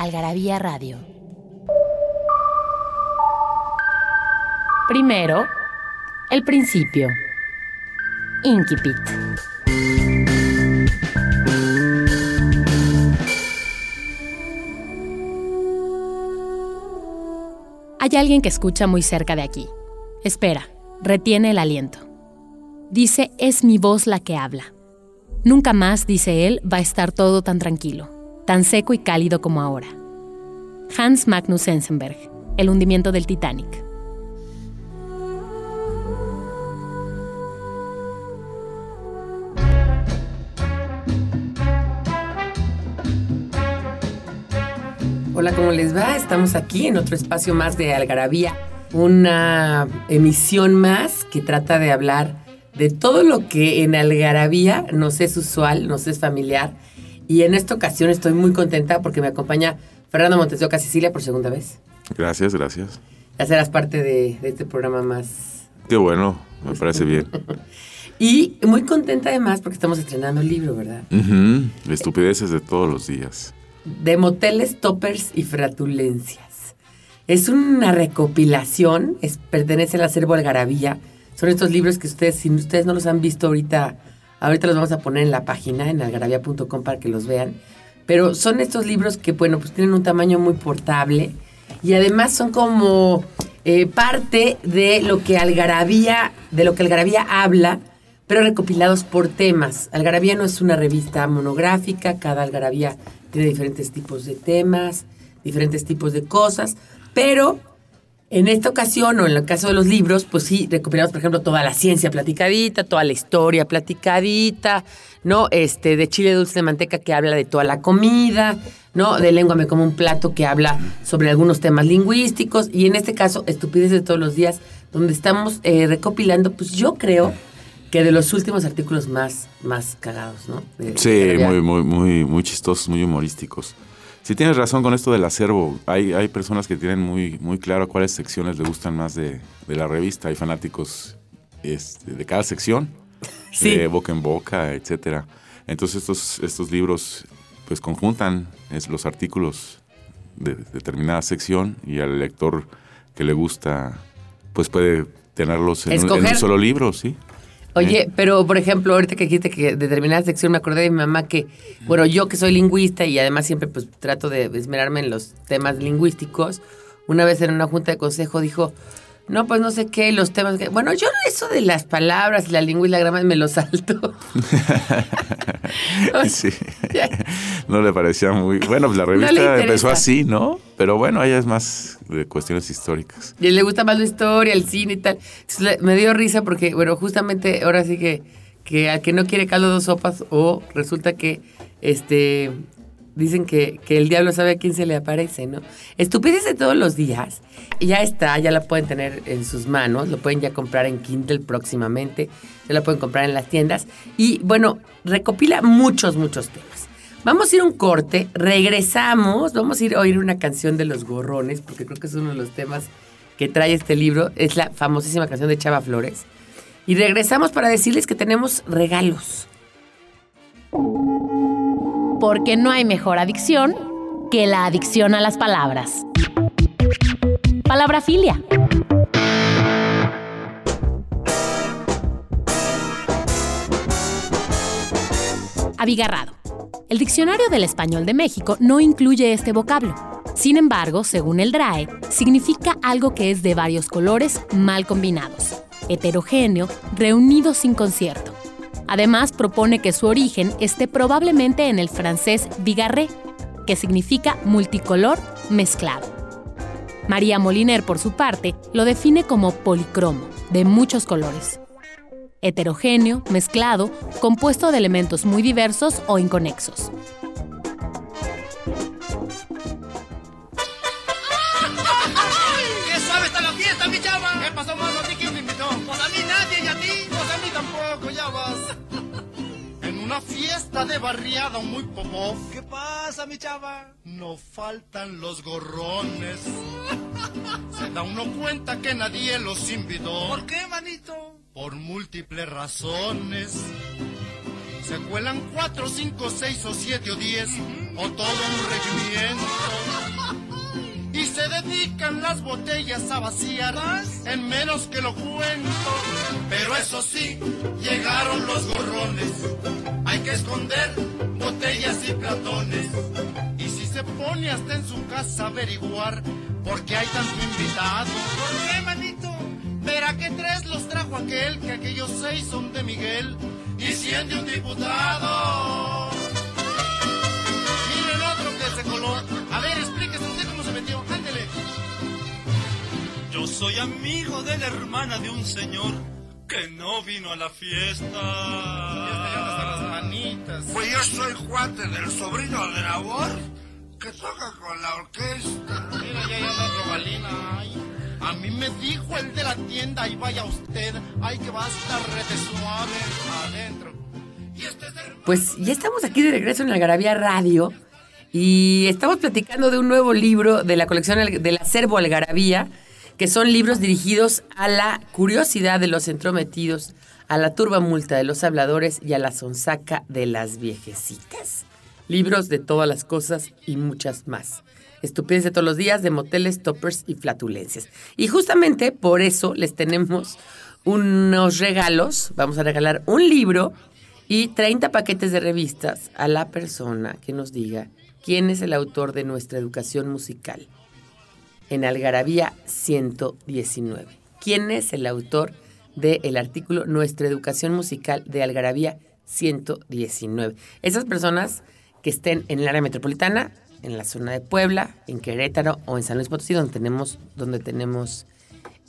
Algarabía Radio. Primero, el principio. Inquipit. Hay alguien que escucha muy cerca de aquí. Espera, retiene el aliento. Dice, es mi voz la que habla. Nunca más, dice él, va a estar todo tan tranquilo, tan seco y cálido como ahora. Hans Magnus Ensenberg, El hundimiento del Titanic. Hola, ¿cómo les va? Estamos aquí en otro espacio más de Algarabía, una emisión más que trata de hablar de todo lo que en Algarabía nos es usual, nos es familiar. Y en esta ocasión estoy muy contenta porque me acompaña Fernando Montes de Oca Sicilia por segunda vez. Gracias, gracias. Ya serás parte de, de este programa más. Qué bueno, me parece bien. Y muy contenta además porque estamos estrenando el libro, ¿verdad? Ujú, Estupideces de todos los días. de moteles, toppers y fratulencias. Es una recopilación, es, pertenece al acervo Algarabía. Son estos libros que ustedes, si ustedes no los han visto ahorita, ahorita los vamos a poner en la página, en algarabía.com para que los vean. Pero son estos libros que, bueno, pues tienen un tamaño muy portable y además son como eh, parte de lo que Algarabía, de lo que Algarabía habla, pero recopilados por temas. Algarabía no es una revista monográfica, cada Algarabía tiene diferentes tipos de temas, diferentes tipos de cosas, pero en esta ocasión, o en el caso de los libros, pues sí, recopilamos, por ejemplo, toda la ciencia platicadita, toda la historia platicadita, ¿no? Este, de chile dulce de manteca que habla de toda la comida, ¿no? De lengua me como un plato que habla sobre algunos temas lingüísticos, y en este caso, estupideces de todos los días, donde estamos eh, recopilando, pues yo creo que de los últimos artículos más, más cagados, ¿no? De- Sí, de- muy, muy, muy, muy chistosos, muy humorísticos. Si tienes razón con esto del acervo, hay, hay personas que tienen muy, muy claro cuáles secciones le gustan más de, de la revista. Hay fanáticos este, de cada sección, Sí. de boca en boca, etcétera. Entonces estos, estos libros pues conjuntan es, los artículos de determinada sección y al lector que le gusta pues puede tenerlos en, un, en un solo libro, sí. Oye, pero por ejemplo, ahorita que dijiste que determinada sección me acordé de mi mamá que, bueno, yo que soy lingüista y además siempre pues trato de esmerarme en los temas lingüísticos, una vez en una junta de consejo dijo, no, pues no sé qué, los temas que... Bueno, yo eso de las palabras la lengua y la grama me lo salto. Sí. No le parecía muy. Bueno, pues la revista empezó así, ¿no? Pero bueno, ella es más de cuestiones históricas. Y le gusta más la historia, el cine y tal. Entonces, me dio risa porque, bueno, justamente ahora sí que, que al que no quiere caldo dos sopas o resulta que, este, dicen que, que el diablo sabe a quién se le aparece, ¿no? Estupidez de todos los días. Ya está, ya la pueden tener en sus manos, lo pueden ya comprar en Kindle próximamente, ya la pueden comprar en las tiendas. Y bueno, recopila muchos, muchos temas. Vamos a ir un corte, regresamos, vamos a ir a oír una canción de los gorrones, porque creo que es uno de los temas que trae este libro, es la famosísima canción de Chava Flores. Y regresamos para decirles que tenemos regalos. Porque no hay mejor adicción que la adicción a las palabras. Palabra filia. Abigarrado. El Diccionario del Español de México no incluye este vocablo. Sin embargo, según el DRAE, significa algo que es de varios colores mal combinados, heterogéneo, reunido sin concierto. Además, propone que su origen esté probablemente en el francés bigarré, que significa multicolor mezclado. María Moliner, por su parte, lo define como policromo, de muchos colores. Heterogéneo, mezclado, compuesto de elementos muy diversos o inconexos. Una fiesta de barriada muy popó. ¿Qué pasa, mi chava? No faltan los gorrones. Se da uno cuenta que nadie los invitó. ¿Por qué, manito? Por múltiples razones. Se cuelan cuatro, cinco, seis o siete o diez, o todo un regimiento. Y se dedican las botellas a vaciar en menos que lo cuento. Pero eso sí, llegaron los gorrones. Hay que esconder botellas y platones. Y si se pone hasta en su casa a averiguar por qué hay tanto invitado. ¿Por qué, manito? Verá que tres los trajo aquel, que aquellos seis son de Miguel y cien de un diputado. Miren otro que se coló. Soy amigo de la hermana de un señor que no vino a la fiesta. las manitas. Pues yo soy cuate del sobrino de labor que toca con la orquesta. Mira, ya anda otro balina. Ay, a mí me dijo el de la tienda, y vaya usted. Ay, que va a estar rete suave adentro. Y este es el... Pues ya estamos aquí de regreso en Algarabía Radio y estamos platicando de un nuevo libro de la colección del acervo Algarabía, que son libros dirigidos a la curiosidad de los entrometidos, a la turba multa de los habladores y a la sonsaca de las viejecitas. Libros de todas las cosas y muchas más. Estupideces de todos los días, de moteles, toppers y flatulencias. Y justamente por eso les tenemos unos regalos. Vamos a regalar un libro y 30 paquetes de revistas a la persona que nos diga quién es el autor de nuestra educación musical en Algarabía 119. ¿Quién es el autor del artículo Nuestra educación musical de Algarabía 119? Esas personas que estén en el área metropolitana, en la zona de Puebla, en Querétaro o en San Luis Potosí, donde tenemos, donde tenemos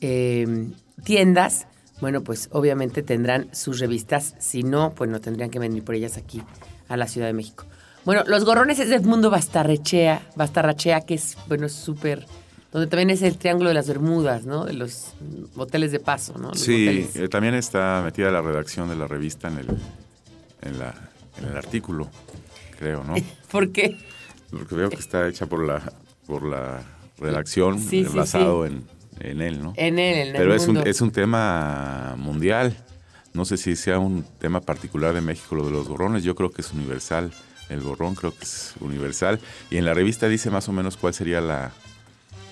eh, tiendas, bueno, pues obviamente tendrán sus revistas. Si no, pues no tendrían que venir por ellas aquí a la Ciudad de México. Bueno, Los Gorrones es de Edmundo Bastarrechea, Bastarrachea, que es, bueno, súper... Donde también es el Triángulo de las Bermudas, ¿no? De los hoteles de paso, ¿no? Los Sí, eh, también está metida la redacción de la revista en el, en la, en el artículo, creo, ¿no? ¿Por qué? Porque veo que está hecha por la, por la redacción, Sí, sí, basado En, en él, ¿no? En él, en el Pero es un, mundo. es un tema mundial. No sé si sea un tema particular de México lo de los gorrones. Yo creo que es universal. El gorrón creo que es universal. Y en la revista dice más o menos cuál sería la,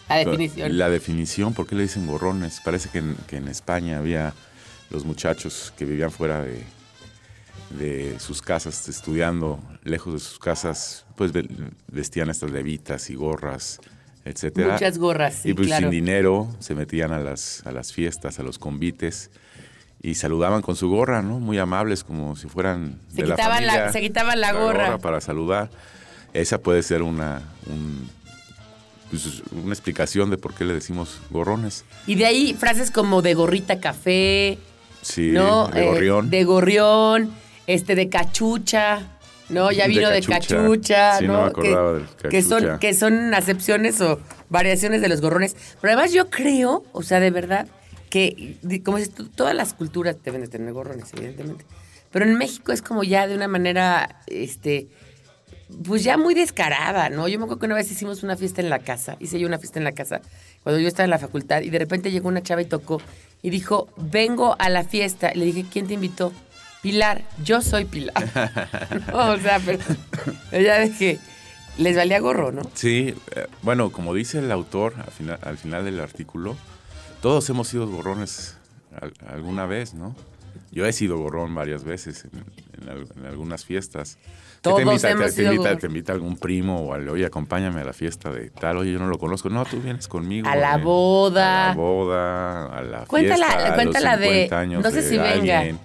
La definición. la definición. ¿Por qué le dicen gorrones? Parece que en, que en España había los muchachos que vivían fuera de, de sus casas, estudiando lejos de sus casas, pues ve- vestían estas levitas y gorras, etcétera. Muchas gorras, sí, y pues claro. sin dinero se metían a las, a las fiestas, a los convites y saludaban con su gorra, ¿no? Muy amables, como si fueran Se de quitaban la- familia. se quitaban la gorra. para saludar. Esa puede ser una, un- pues, una explicación de por qué le decimos gorrones. Y de ahí frases como de gorrita café, Sí, ¿no? de Eh, gorrión. de gorrión, este, de cachucha, ¿no? Ya vino de cachucha. cachucha, Sí, ¿no? no me acordaba del que son, cachucha. que son acepciones o variaciones de los gorrones. Pero además yo creo, o sea, de verdad, que, como dices tú, todas las culturas deben de tener gorrones, evidentemente. Pero en México es como ya de una manera, este, pues ya muy descarada, ¿no? Yo me acuerdo que una vez hicimos una fiesta en la casa, hice yo una fiesta en la casa, cuando yo estaba en la facultad, y de repente llegó una chava y tocó, y dijo, vengo a la fiesta. Y le dije, ¿quién te invitó? Pilar, yo soy Pilar. No, o sea, pero ya de que les valía gorro, ¿no? Sí, eh, bueno, como dice el autor al final, al final del artículo, todos hemos sido gorrones al- alguna vez, ¿no? Yo he sido gorrón varias veces en, en al- en algunas fiestas. ¿Qué Todos te invita, hemos te, invita, te invita algún primo o al, oye, acompáñame a la fiesta de tal, oye, yo no lo conozco. No, tú vienes conmigo. A la boda. A la boda, a la Cuéntala, fiesta, a los cuéntala de- 50 años no sé de si venga. alguien.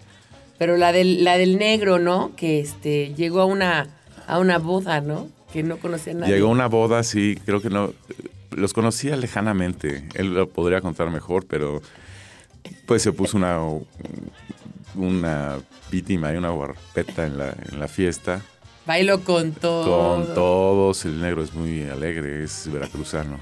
Pero la del, la del negro, ¿no? Que este llegó a una, a una boda, ¿no? Que no conocía a nadie. Llegó a una boda, sí, creo que no. Los conocía lejanamente. Él lo podría contar mejor, pero pues se puso una una víctima y una guarpeta en la, en la fiesta. Bailo con todo. Con todos. El negro es muy alegre, es veracruzano.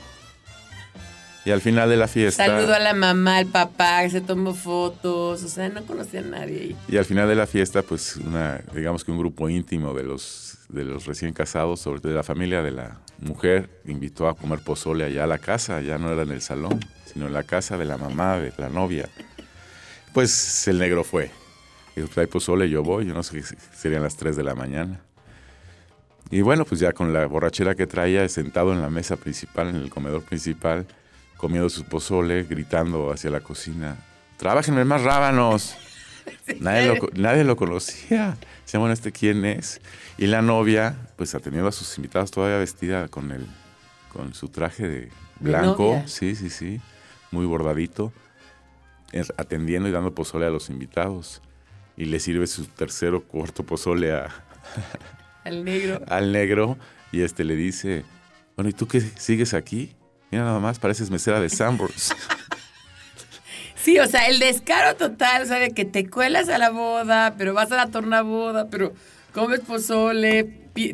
Y al final de la fiesta. Saludo a la mamá, al papá, que se tomó fotos. O sea, no conocía a nadie. Y al final de la fiesta, pues, una, digamos que un grupo íntimo de los, de los recién casados, sobre todo de la familia de la mujer, invitó a comer pozole allá a la casa, ya no era en el salón, sino en la casa de la mamá, de la novia. Pues el negro fue. Dijo, trae pozole, yo voy, yo no sé, serían las 3 de la mañana. Y bueno, pues ya con la borrachera que traía, sentado en la mesa principal, en el comedor principal, comiendo su pozole, gritando hacia la cocina, ¡Trabájenme más rábanos! Nadie lo, nadie lo conocía. Decían, bueno, ¿este quién es? Y la novia, pues atendiendo a sus invitados, todavía vestida con, el, con su traje de blanco. Sí, sí, sí. Muy bordadito. Atendiendo y dando pozole a los invitados. Y le sirve su tercero cuarto pozole a, Al negro. al negro. Y este le dice, bueno, ¿y tú qué sigues aquí? Mira nada más, pareces mesera de Sanborns. Sí, o sea, el descaro total, o sea, de que te cuelas a la boda, pero vas a la tornaboda, pero comes pozole,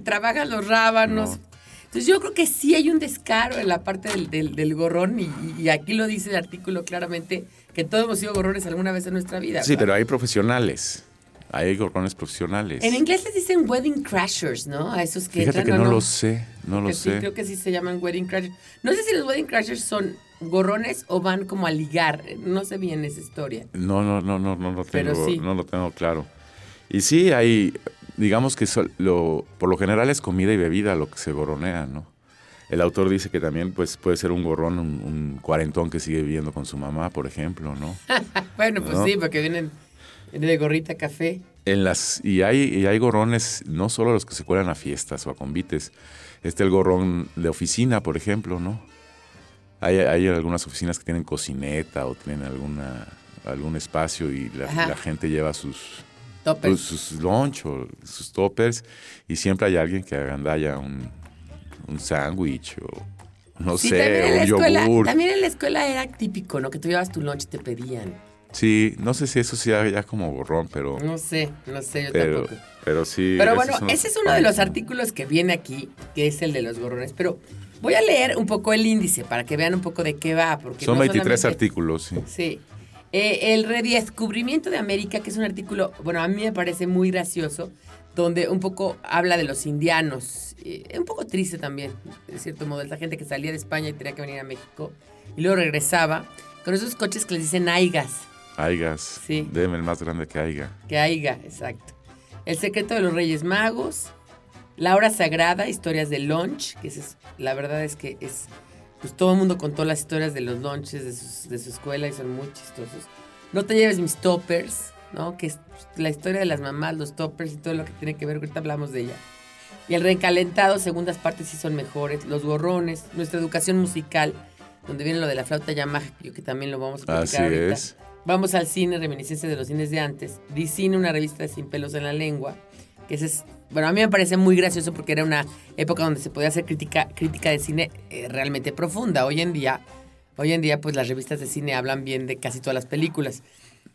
trabajas los rábanos. No. Entonces yo creo que sí hay un descaro en la parte del, del- del gorrón y, y aquí lo dice el artículo claramente, que todos hemos sido gorrones alguna vez en nuestra vida. sí, ¿verdad? pero hay profesionales. Hay gorrones profesionales. En inglés les dicen wedding crashers, ¿no? A esos que Fíjate que entran, ¿o no, lo sé, no lo Que sí, sé. creo que sí se llaman wedding crashers. No sé si los wedding crashers son gorrones o van como a ligar. No sé bien esa historia. No, no, no, no, no lo Pero tengo, sí. no lo tengo claro. Y sí, hay, digamos que lo, por lo general es comida y bebida lo que se goronea, ¿no? El autor dice que también pues, puede ser un gorrón, un, un cuarentón que sigue viviendo con su mamá, por ejemplo, ¿no? Bueno, pues ¿No? sí, porque vienen de gorrita café. En las, y, hay, y hay gorrones, no solo los que se cuelan a fiestas o a convites. Este el gorrón de oficina, por ejemplo, ¿no? Hay, hay algunas oficinas que tienen cocineta o tienen alguna, algún espacio y la, gente lleva sus, pues, sus lunch o sus toppers y siempre hay alguien que agandalla un, un sándwich o no Sí, sé, un escuela, yogur. también en la escuela era típico, ¿no? Que tú llevabas tu lunch y te pedían. Sí, no sé si eso sea ya como gorrón, pero, No sé, no sé, yo pero, tampoco. pero sí. Pero bueno, ese es uno de los artículos que viene aquí, que es el de los gorrones. Pero voy a leer un poco el índice para que vean un poco de qué va. Porque Son no 23 solamente- artículos, sí. Sí. Eh, el redescubrimiento de América, que es un artículo, bueno, a mí me parece muy gracioso, donde un poco habla de los indianos. Eh, un poco triste también, de cierto modo, esa gente que salía de España y tenía que venir a México y luego regresaba con esos coches que les dicen aigas, Aigas. Sí. Deme el más grande que Aiga. que aiga, exacto. El secreto de los Reyes Magos, La Hora Sagrada, historias de lunch, que es- la verdad es que es, pues todo el mundo contó las historias de los lunches de, sus- de su escuela y son muy chistosos. No te lleves mis toppers, ¿no? Que es la historia de las mamás, los toppers y todo lo que tiene que ver, ahorita hablamos de ella. Y el recalentado, segundas partes sí son mejores. Los gorrones, nuestra educación musical, donde viene lo de la flauta Yamaha, yo que también lo vamos a platicar Así ahorita. es. Vamos al cine, reminiscencia de los cines de antes. Dicine, una revista de sin pelos en la lengua. Que ese es, bueno, a mí me parece muy gracioso porque era una época donde se podía hacer crítica, crítica de cine eh, realmente profunda. Hoy en día, hoy en día, pues las revistas de cine hablan bien de casi todas las películas.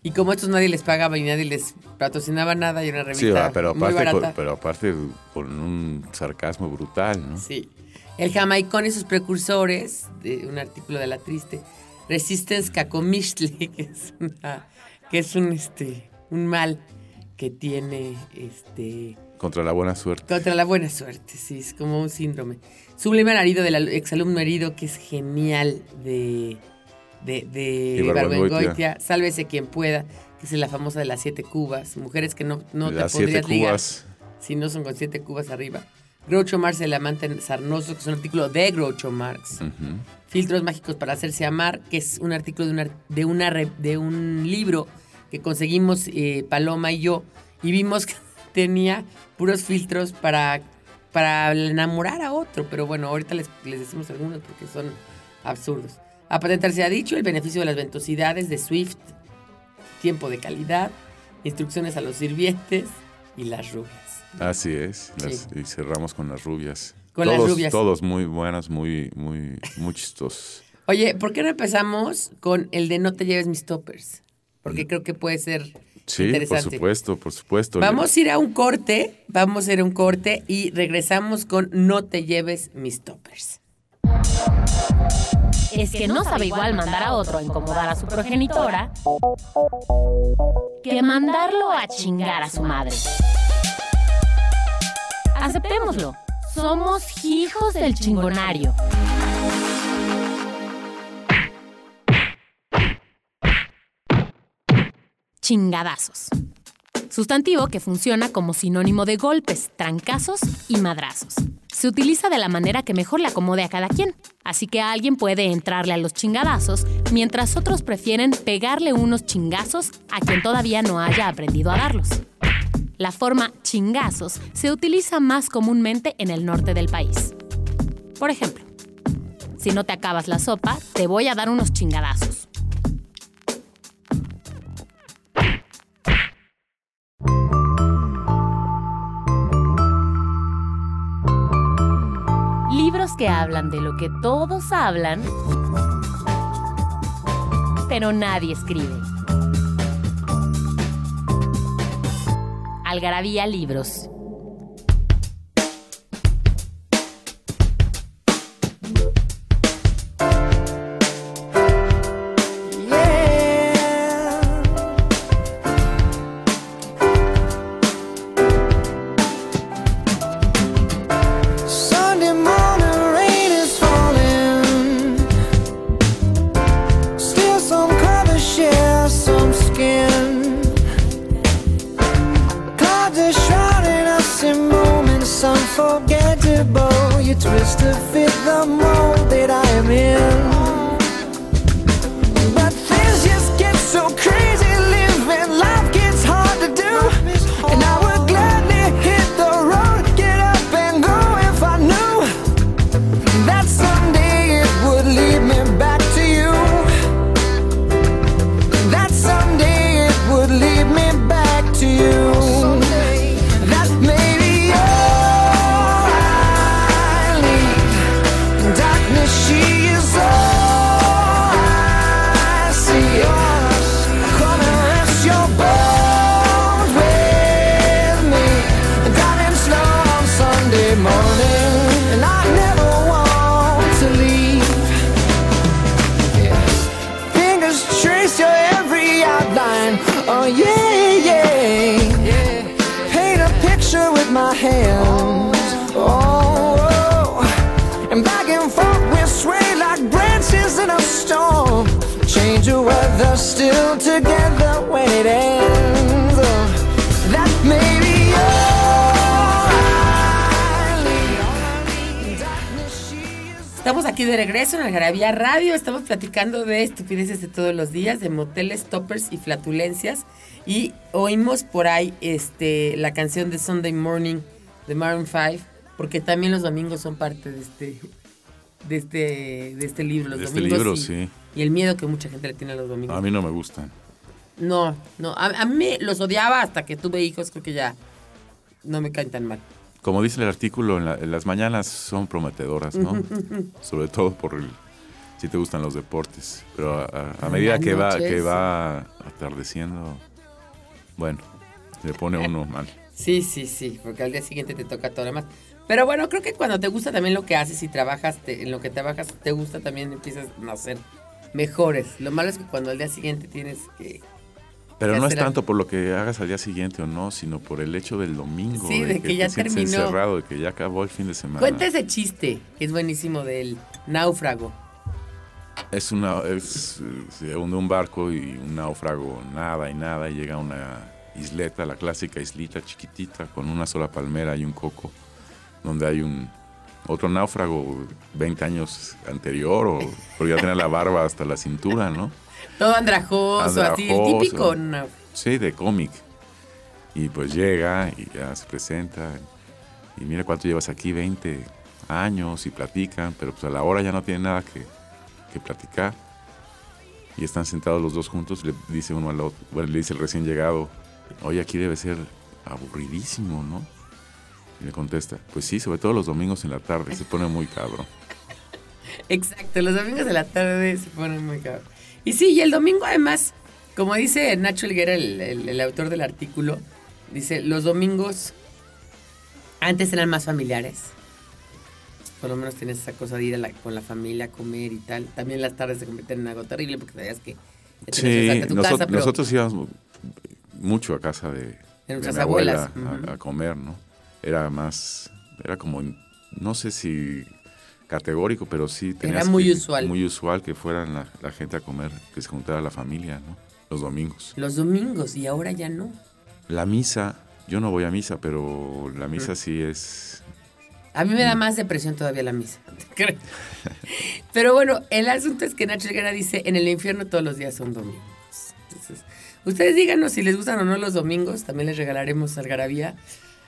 Y como a estos nadie les pagaba y nadie les patrocinaba nada, y una Sí, revista va, pero muy aparte, con, barata. pero aparte con un sarcasmo brutal, ¿no? Sí. El jamaicón y sus precursores, de un artículo de La Triste. Resistance Cacomixtle, que es, una- que es un, este, un mal que tiene este, Contra la buena suerte. contra la buena suerte, sí, es como un síndrome. Sublime herido del al- exalumno herido, que es genial de, de, de. Sálvese quien pueda, que es la famosa de las siete cubas. Mujeres que no, no te Las siete podrías ligar cubas. si no son con siete cubas arriba. Groucho Marx, el amante sarnoso, que es un artículo de Groucho Marx. Filtros mágicos para hacerse amar, que es un artículo de, una, de, una re- de un libro que conseguimos eh, Paloma y yo y vimos que tenía puros filtros para, para enamorar a otro. Pero bueno, ahorita les, les decimos algunos porque son absurdos. A patentar se ha dicho el beneficio de las ventosidades de Swift, tiempo de calidad, instrucciones a los sirvientes y las rubias. Así es. las- Sí. Y cerramos con las rubias. Con las todos, rubias. Todos muy buenas, muy, muy, muy chistosos. Oye, ¿por qué no empezamos con el de no te lleves mis toppers? Porque creo que puede ser. Sí, por interesante. supuesto, por supuesto. Vamos a ir a un corte, vamos a ir a un corte y regresamos con no te lleves mis toppers. es que no sabe igual mandar a otro a incomodar a su progenitora que mandarlo a chingar a su madre. Aceptémoslo, somos hijos del chingonario. Chingadazos. Sustantivo que funciona como sinónimo de golpes, trancazos y madrazos. Se utiliza de la manera que mejor le acomode a cada quien, así que alguien puede entrarle a los chingadazos, mientras otros prefieren pegarle unos chingazos a quien todavía no haya aprendido a darlos. La forma chingazos se utiliza más comúnmente en el norte del país. Por ejemplo, si no te acabas la sopa, te voy a dar unos chingadazos. Libros que hablan de lo que todos hablan, pero nadie escribe. Algarabía Libros. Still together when it ends. That maybe you're darkness. She is Estamos aquí de regreso en Algarabía Radio. Estamos platicando de estupideces de todos los días, de moteles, toppers y flatulencias. Y oímos por ahí este, la canción de Sunday Morning de Maroon 5, porque también los domingos son parte de este, de este, de este libro. Los De este libro, y, sí. Y el miedo que mucha gente le tiene a los domingos. A mí no me gustan. No, no. A, a mí los odiaba hasta que tuve hijos. Creo que ya no me caen tan mal. Como dice el artículo, en, la- en las mañanas son prometedoras, ¿no? Sobre todo por el, si te gustan los deportes. Pero a, a- a En medida que va, que va atardeciendo, bueno, le pone uno mal. Sí, sí, sí, porque al día siguiente te toca todo lo demás. Pero bueno, creo que cuando te gusta también lo que haces y trabajas, te- en lo que trabajas te gusta también empiezas a ser mejores. Lo malo es que cuando al día siguiente tienes que... Pero ¿Qué no es tanto por lo que hagas al día siguiente o no, sino por el hecho del domingo. Sí, de que ya te terminó. encerrado, de que ya acabó el fin de semana. Cuenta ese chiste, que es buenísimo, del náufrago. Es una es, se hunde un barco y un náufrago nada y nada y llega a una isleta, la clásica islita chiquitita con una sola palmera y un coco, donde hay un otro náufrago 20 años anterior o porque ya tenía la barba hasta la cintura, ¿no? Todo andrajoso, así, el Andrajoso. típico. náufrago. Sí, de cómic. Y pues llega y ya se presenta. Y mira cuánto llevas aquí, 20 años y platican, pero pues a la hora ya no tienen nada que, que platicar. Y están sentados los dos juntos, le dice uno al otro, bueno, le dice el recién llegado, oye, aquí debe ser aburridísimo, ¿no? Le contesta, pues sí, sobre todo los domingos en la tarde, se pone muy cabrón. Exacto, los domingos de la tarde se ponen muy cabrón. Y sí, y el domingo además, como dice Nacho Elguera, el, el- el autor del artículo, dice, los domingos antes eran más familiares. por lo menos tienes esa cosa de ir a la- con la familia a comer y tal. También las tardes se convierten en algo terrible porque sabías que tenías Sí, a tu noso- casa, pero nosotros íbamos mucho a casa de, de nuestras mi abuelas. abuela a- Ujú. a, comer, ¿no? Era más, era como, no sé si categórico, pero sí tenías muy que- usual. Muy usual que fueran la, la gente a comer, que se juntara la familia, ¿no? Los domingos. los domingos y ahora ya no. La misa, yo no voy a misa, pero la misa sí es... A mí me da más depresión todavía la misa. Pero bueno, el asunto es que Nacho Elguera dice, en el infierno todos los días son domingos. Entonces, ustedes díganos si les gustan o no los domingos. También les regalaremos algarabía,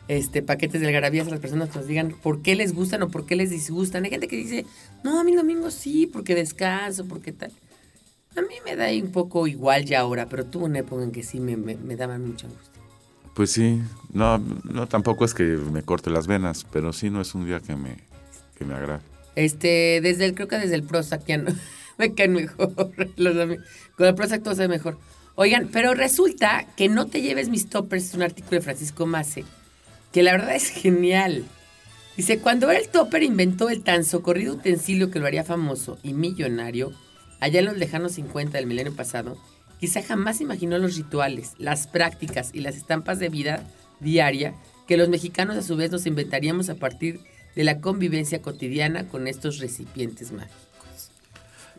este, paquetes de algarabías a las personas que nos digan por qué les gustan o por qué les disgustan. Hay gente que dice, no, a mí domingos sí, porque descanso, porque tal. A mí me da un poco igual ya ahora, pero tuvo una época en que sí me, me, me daban mucha angustia. Pues sí, no, no tampoco es que me corte las venas, pero sí no es un día que me, que me agrade. Este, desde el, creo que desde el Prozac ya no, me caen mejor. Los con el Prozac todo se ve mejor. Oigan, pero resulta que No te lleves mis toppers, es un artículo de Francisco Mace, que la verdad es genial. Dice, cuando el topper inventó el tan socorrido utensilio que lo haría famoso y millonario, allá en los lejanos 50 del milenio pasado, quizá jamás imaginó los rituales, las prácticas y las estampas de vida diaria que los mexicanos a su vez nos inventaríamos a partir de la convivencia cotidiana con estos recipientes mágicos.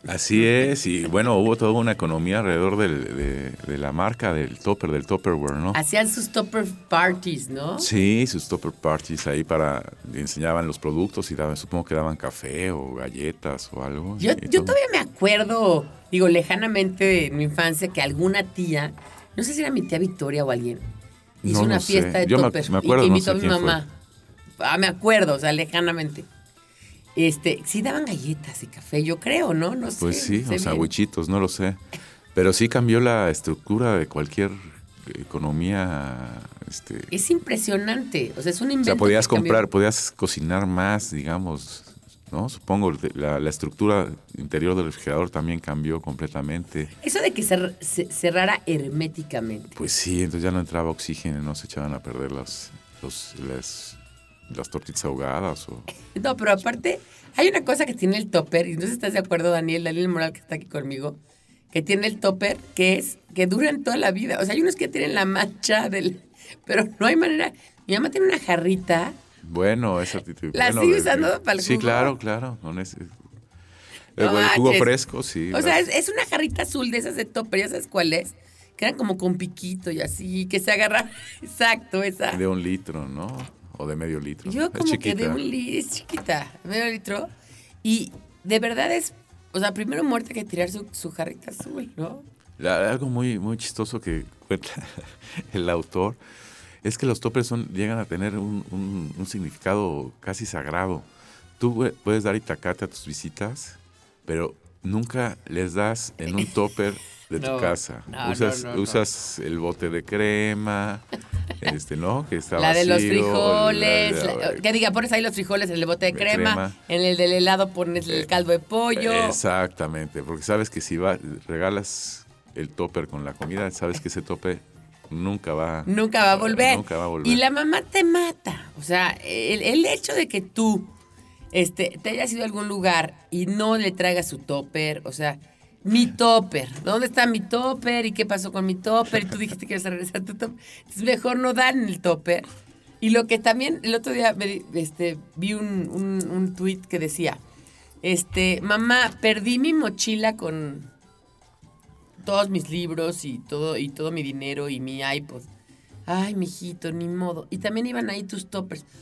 Así es, y bueno, hubo toda una economía alrededor del- de, de la marca del topper, del topperware, ¿no? Hacían sus topper parties, ¿no? Sí, sus topper parties ahí para, enseñaban los productos y daban, supongo que daban café o galletas o algo. Yo, yo todavía me acuerdo, digo, lejanamente de mi infancia, que alguna tía, no sé si era mi tía Victoria o alguien, hizo No una sé. fiesta de Yo me- toppers me acuerdo, y que no invitó sé a mi fue. mamá. Ah, me acuerdo, o sea, lejanamente. Este, sí daban galletas y café, yo creo, ¿no? No sé. Pues sí, no sé o sea, huichitos, no lo sé. Pero sí cambió la estructura de cualquier economía. Este, Es impresionante, o sea, es un o invento. sea, podías comprar, podías cocinar más, digamos, ¿no? Supongo la, la estructura interior del refrigerador también cambió completamente. Eso de que cer- ce- cerrara herméticamente. Pues sí, entonces ya no entraba oxígeno, no se echaban a perder las, los, las, las tortitas ahogadas o... No, pero aparte, hay una cosa que tiene el topper, y no sé si estás de acuerdo, Daniel, Daniel Moral, que está aquí conmigo, que tiene el topper, que es que duran toda la vida. O sea, hay unos que tienen la mancha del. Pero no hay manera. Mi mamá tiene una jarrita. Bueno, esa actitud. ¿La bueno, sigue usando para el Sí, jugo? claro, claro. No el jugo fresco, sí. O sea, es, es una jarrita azul de esas de topper, ¿ya sabes cuál es? Que eran como con piquito y así, que se agarra. Exacto, esa. de un litro, ¿no? O de medio litro. Yo Es como que de un litro, es chiquita, medio litro. Y de verdad es, o sea, primero muerte que tirar su, su jarrita azul, ¿no? La- algo muy, muy chistoso que cuenta el autor es que los toppers son, llegan a tener un, un- un significado casi sagrado. Tú puedes dar itacate a tus visitas, pero nunca les das en un topper de tu casa. no, usas, no, usas el bote de crema, este, ¿no? Que está La de los vacío, frijoles, la- la- que diga, pones ahí los frijoles en el bote de De crema, crema. en el del helado pones el Eh, caldo de pollo. Exactamente, porque sabes que si va, regalas el topper con la comida, sabes que ese tope nunca va, Nunca va a volver. Nunca va a volver. Y la mamá te mata. O sea, el, el hecho de que tú este, te hayas ido a algún lugar y no le traigas su topper, o sea, mi topper, ¿dónde está mi topper? ¿Y qué pasó con mi topper? Y tú dijiste que ibas a regresar tu topper. Entonces mejor no dan el topper. Y lo que también, el otro día me este, vi un, un, un tuit que decía, este, mamá, perdí mi mochila con todos mis libros y todo, y todo mi dinero y mi iPod. Ay, mijito, ni modo. Y también iban ahí tus toppers.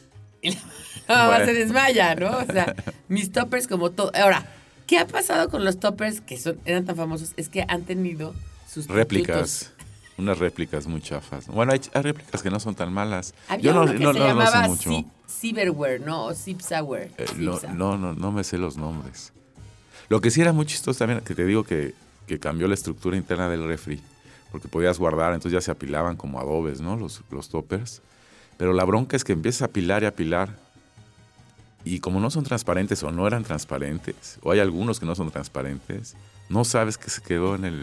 Y la mamá Bueno. se desmaya, ¿no? O sea, mis toppers como todo. Ahora, ¿qué ha pasado con los toppers que son, eran tan famosos? Es que han tenido sus réplicas, unas réplicas muy chafas. Bueno, hay, hay réplicas que no son tan malas. Había Yo no, uno que no, se no- no sé mucho. Cyberware, ¿no? O Zipsaware. Eh, no, no, no, no me sé los nombres. Lo que sí era muy chistoso también, que te digo que, que cambió la estructura interna del refri, porque podías guardar, entonces ya se apilaban como adobes, ¿no? Los, los toppers. Pero la bronca es que empiezas a apilar y apilar. Y como no son transparentes o no eran transparentes, o hay algunos que no son transparentes, no sabes qué se quedó en el,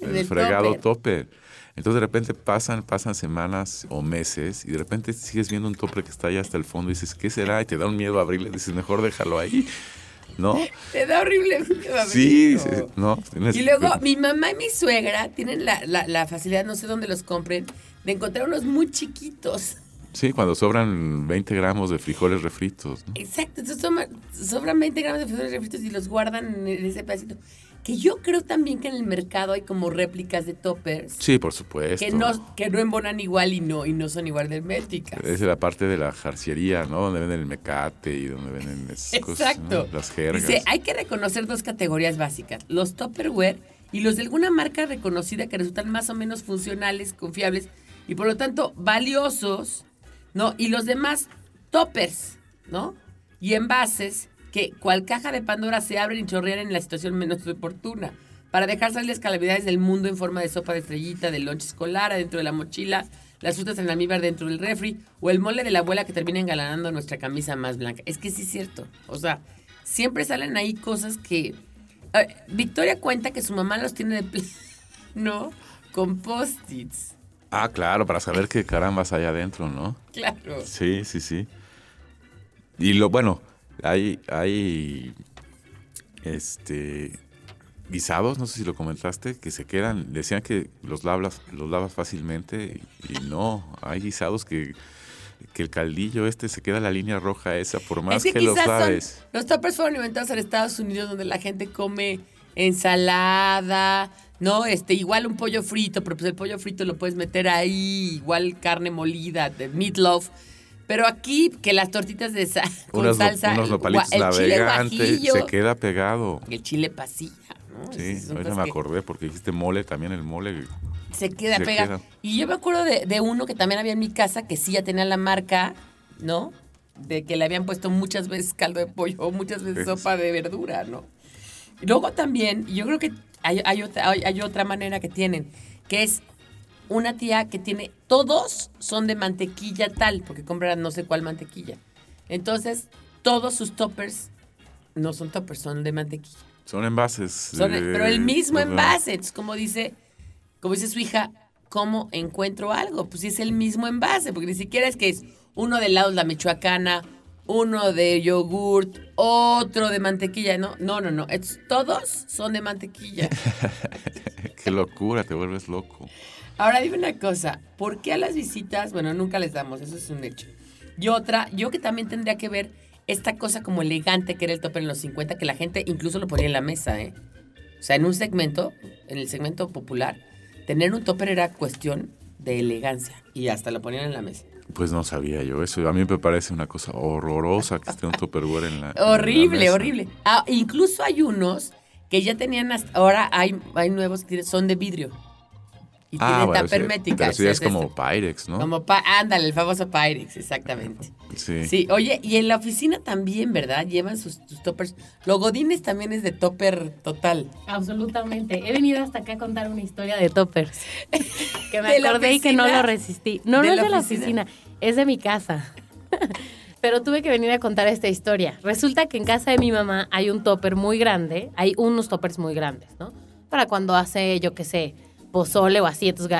En en el el fregado topper. Entonces de repente pasan, pasan semanas o meses y de repente sigues viendo un topper que está allá hasta el fondo y dices, ¿qué será? Y te da un miedo abrirle, dices, mejor déjalo ahí. ¿No? Te da horrible miedo Sí, no. tienes- Y luego mi mamá y mi suegra tienen la, la, la facilidad, no sé dónde los compren, de encontrar unos muy chiquitos. Sí, cuando sobran 20 gramos de frijoles refritos. ¿no? Exacto, entonces sobran 20 gramos de frijoles refritos y los guardan en ese pedacito. Que yo creo también que en el mercado hay como réplicas de toppers Sí, por supuesto. que no, que no embonan igual y no, y no son igual de herméticas. Es la parte de la jarciería, ¿no? Donde venden el mecate y donde venden esas cosas, Exacto. ¿no? Las jergas. Dice, hay que reconocer dos categorías básicas, los Tupperware y los de alguna marca reconocida que resultan más o menos funcionales, confiables y por lo tanto valiosos, ¿no? Y los demás toppers, ¿no? Y envases que cual caja de Pandora se abren y chorrean en la situación menos oportuna para dejar salir las calamidades del mundo en forma de sopa de estrellita, de lunch escolar adentro de la mochila, las frutas en almíbar dentro del refri o el mole de la abuela que termina engalanando nuestra camisa más blanca. Es que sí es cierto. O sea, siempre salen ahí cosas que... Ver, Victoria cuenta que su mamá los tiene de plano con post-its. Ah, claro, para saber qué carambas hay adentro, ¿no? Claro. Sí, sí, sí. Y lo bueno, hay, hay este guisados, no sé si lo comentaste, que se quedan, decían que los lavas, los lavas fácilmente y, y no, hay guisados que, que el caldillo este se queda la línea roja esa por más es que, que, los quizás son- los toppers fueron inventados en Estados Unidos donde la gente come ensalada, ¿no? Este, igual un pollo frito, pero pues el pollo frito lo puedes meter ahí, igual carne molida, de meatloaf. Pero aquí, que las tortitas de sa- con Unos, salsa, unos el nopalitos gua- el chile guajillo, se queda pegado. el chile pasilla, ¿no? Sí, Esas ahorita me acordé porque dijiste mole, también el mole. se queda Se pegado. queda. Y yo me acuerdo de, de uno que también había en mi casa, que sí ya tenía la marca, ¿no? De que le habían puesto muchas veces caldo de pollo o muchas veces sopa de verdura, ¿no? Luego también, yo creo que hay, hay otra, hay, hay otra manera que tienen, que es una tía que tiene, todos son de mantequilla tal, porque compran no sé cuál mantequilla. Entonces, todos sus toppers no son toppers, son de mantequilla. Son envases. Son- pero el mismo ajá. envase. Entonces, como dice, como dice su hija, ¿cómo encuentro algo? Pues es el mismo envase, porque ni siquiera es que es uno de lados la michoacana, uno de yogurt, otro de mantequilla. No, no, no, no. Es- todos son de mantequilla. Qué locura, te vuelves loco. Ahora dime una cosa, ¿por qué a las visitas, bueno, nunca les damos, eso es un hecho? Y otra, yo que también tendría que ver esta cosa como elegante que era el topper en los 50, que la gente incluso lo ponía en la mesa, ¿eh? O sea, en un segmento, en el segmento popular, tener un topper era cuestión de elegancia y hasta lo ponían en la mesa. Pues no sabía yo eso. A mí me parece una cosa horrorosa que esté un Tupperware en la. en la Horrible, horrible. Ah, incluso hay unos que ya tenían hasta, ahora hay, hay nuevos que son de vidrio. Y Ah, tienen bueno, tapa hermética. Pero es como Pyrex, ¿no? Como pa- ándale, el famoso Pyrex, exactamente. Sí. Sí, oye, y en la oficina también, ¿verdad? Llevan sus, sus toppers. Los godines también es de topper total. Absolutamente. He venido hasta acá a contar una historia de toppers. Que me ¿De la acordé y que no lo resistí. No, ¿De no es la de la oficina? oficina, es de mi casa. Pero tuve que venir a contar esta historia. Resulta que en casa de mi mamá hay un topper muy grande, hay unos toppers muy grandes, ¿no? Para cuando hace, yo qué sé, pozole o así, entonces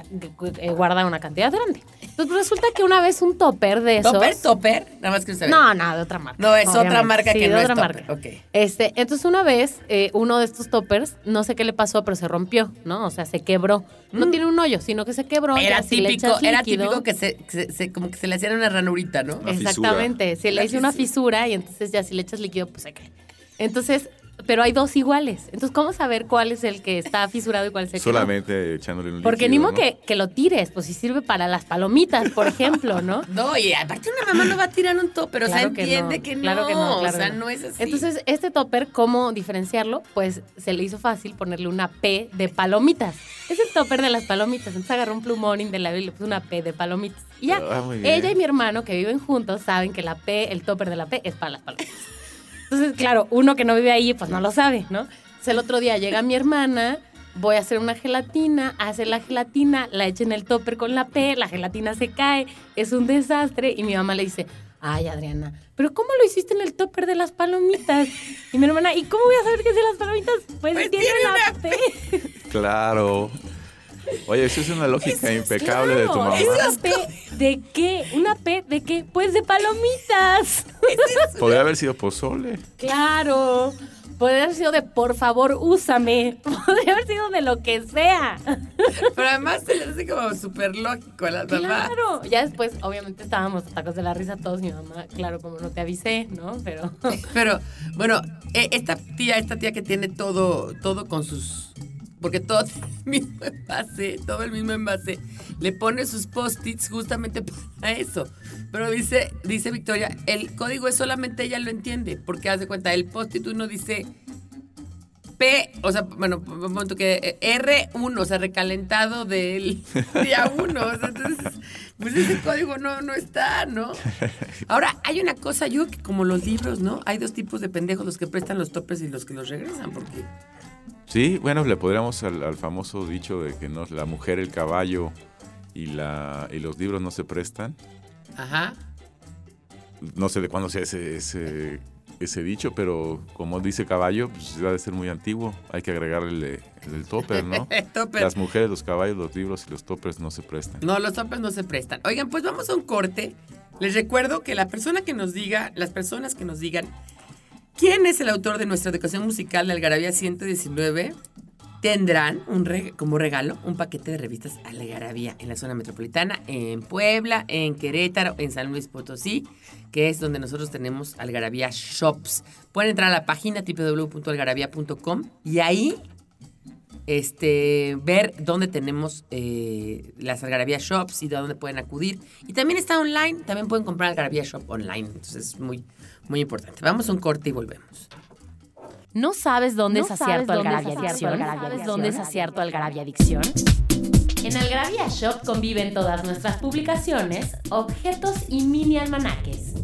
eh, guarda una cantidad grande. Entonces resulta que una vez un topper de esos... ¿Topper? ¿Topper? Nada más que saber. No, no, de otra marca. No, es otra marca Sí, que de no es otra topper. marca. Ok. Este, entonces una vez, eh, uno de estos toppers, no sé qué le pasó, pero se rompió, ¿no? O sea, se quebró. No tiene un hoyo, sino que se quebró. Mm. Era ya si le típico, echas era líquido- típico que se, se- se- como que se le hacía una ranurita, ¿no? Una fisura. Exactamente. Se le hizo una fisura y entonces ya si le echas líquido, pues se cae. Entonces, pero hay dos iguales. Entonces, ¿cómo saber cuál es el que está fisurado y cuál es el que no? Solamente echándole un Porque líquido, ni modo ¿no? que, que lo tires, pues si sirve para las palomitas, por ejemplo, ¿no? No, y aparte una mamá no va a tirar un topper, o sea, Claro que entiende no, que no, claro que no, claro o sea, que no. es así. Entonces, este topper, ¿cómo diferenciarlo? Pues se le hizo fácil ponerle una P de palomitas. Es el topper de las palomitas. Entonces agarró un plumón indeleble y le puso una P de palomitas. Y ya, Ah, muy bien. ella y mi hermano que viven juntos saben que la P, el topper de la P es para las palomitas. Entonces, claro, uno que no vive ahí, pues no lo sabe, ¿no? Entonces, el otro día llega mi hermana, voy a hacer una gelatina, hace la gelatina, la echa en el topper con la P, la gelatina se cae, es un desastre. Y mi mamá le dice, ay, Adriana, ¿pero cómo lo hiciste en el topper de las palomitas? Y mi hermana, ¿y cómo voy a saber que es de las palomitas? Pues, Pues tiene tiene una una P. Claro. Oye, eso es una lógica impecable de tu mamá. ¿es una P de qué? ¿Una P de qué? Pues de palomitas. Podría haber sido pozole. Claro. Podría haber sido de por favor, úsame. Podría haber sido de lo que sea. Pero además se le hace como súper lógico a las mamás. Claro. Ya después, obviamente, estábamos tacos de la risa todos. Mi mamá, claro, como no te avisé, ¿no? Pero. Pero, bueno, eh, esta tía, esta tía que tiene todo, todo con sus. Porque todo tiene el mismo envase, todo el mismo envase, le pone sus post-its justamente para eso. Pero dice, dice Victoria, el código es solamente ella lo entiende, porque haz de cuenta, el post-it uno dice P, o sea, bueno, que eh, R1, o sea, recalentado del día 1. O sea, entonces, pues ese código no, no está, ¿no? Ahora, hay una cosa, yo que como los libros, ¿no? Hay dos tipos de pendejos, los que prestan los topes y los que los regresan, porque... Sí, bueno, le podríamos al, al famoso dicho de que no, la mujer, el caballo y, la, y los libros no se prestan. Ajá. No sé de cuándo sea ese, ese, ese dicho, pero como dice caballo, pues debe de ser muy antiguo. Hay que agregarle el, el topper, ¿no? Topper. Las mujeres, los caballos, los libros y los toppers no se prestan. No, los topes no se prestan. Oigan, pues vamos a un corte. Les recuerdo que la persona que nos diga, las personas que nos digan quién es el autor de nuestra educación musical de Algarabía 119 tendrán un como regalo un paquete de revistas Algarabía en la zona metropolitana, en Puebla, en Querétaro, en San Luis Potosí, que es donde nosotros tenemos Algarabía Shops. Pueden entrar a la página www.algarabía.com y ahí este, ver dónde tenemos eh, las Algarabía Shops y de dónde pueden acudir. Y también está online, también pueden comprar Algarabía Shop online. Entonces es muy, muy importante. Vamos a un corte y volvemos. ¿No sabes dónde ¿No tu dónde algarabia adicción? algarabia ¿Sabes dónde saciar tu algarabia adicción? En Algarabía Shop conviven todas nuestras publicaciones, objetos y mini almanaques.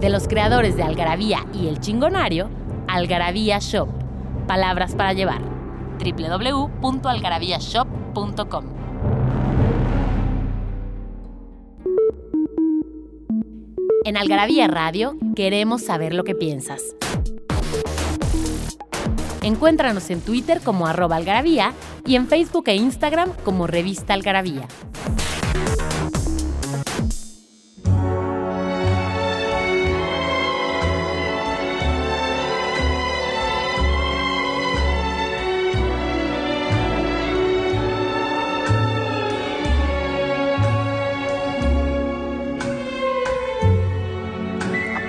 De los creadores de Algarabía y El Chingonario, Algarabía Shop. Palabras para llevar. www.algarabíashop.com En Algarabía Radio queremos saber lo que piensas. Encuéntranos en Twitter como arroba algarabía y en Facebook e Instagram como revista algarabía.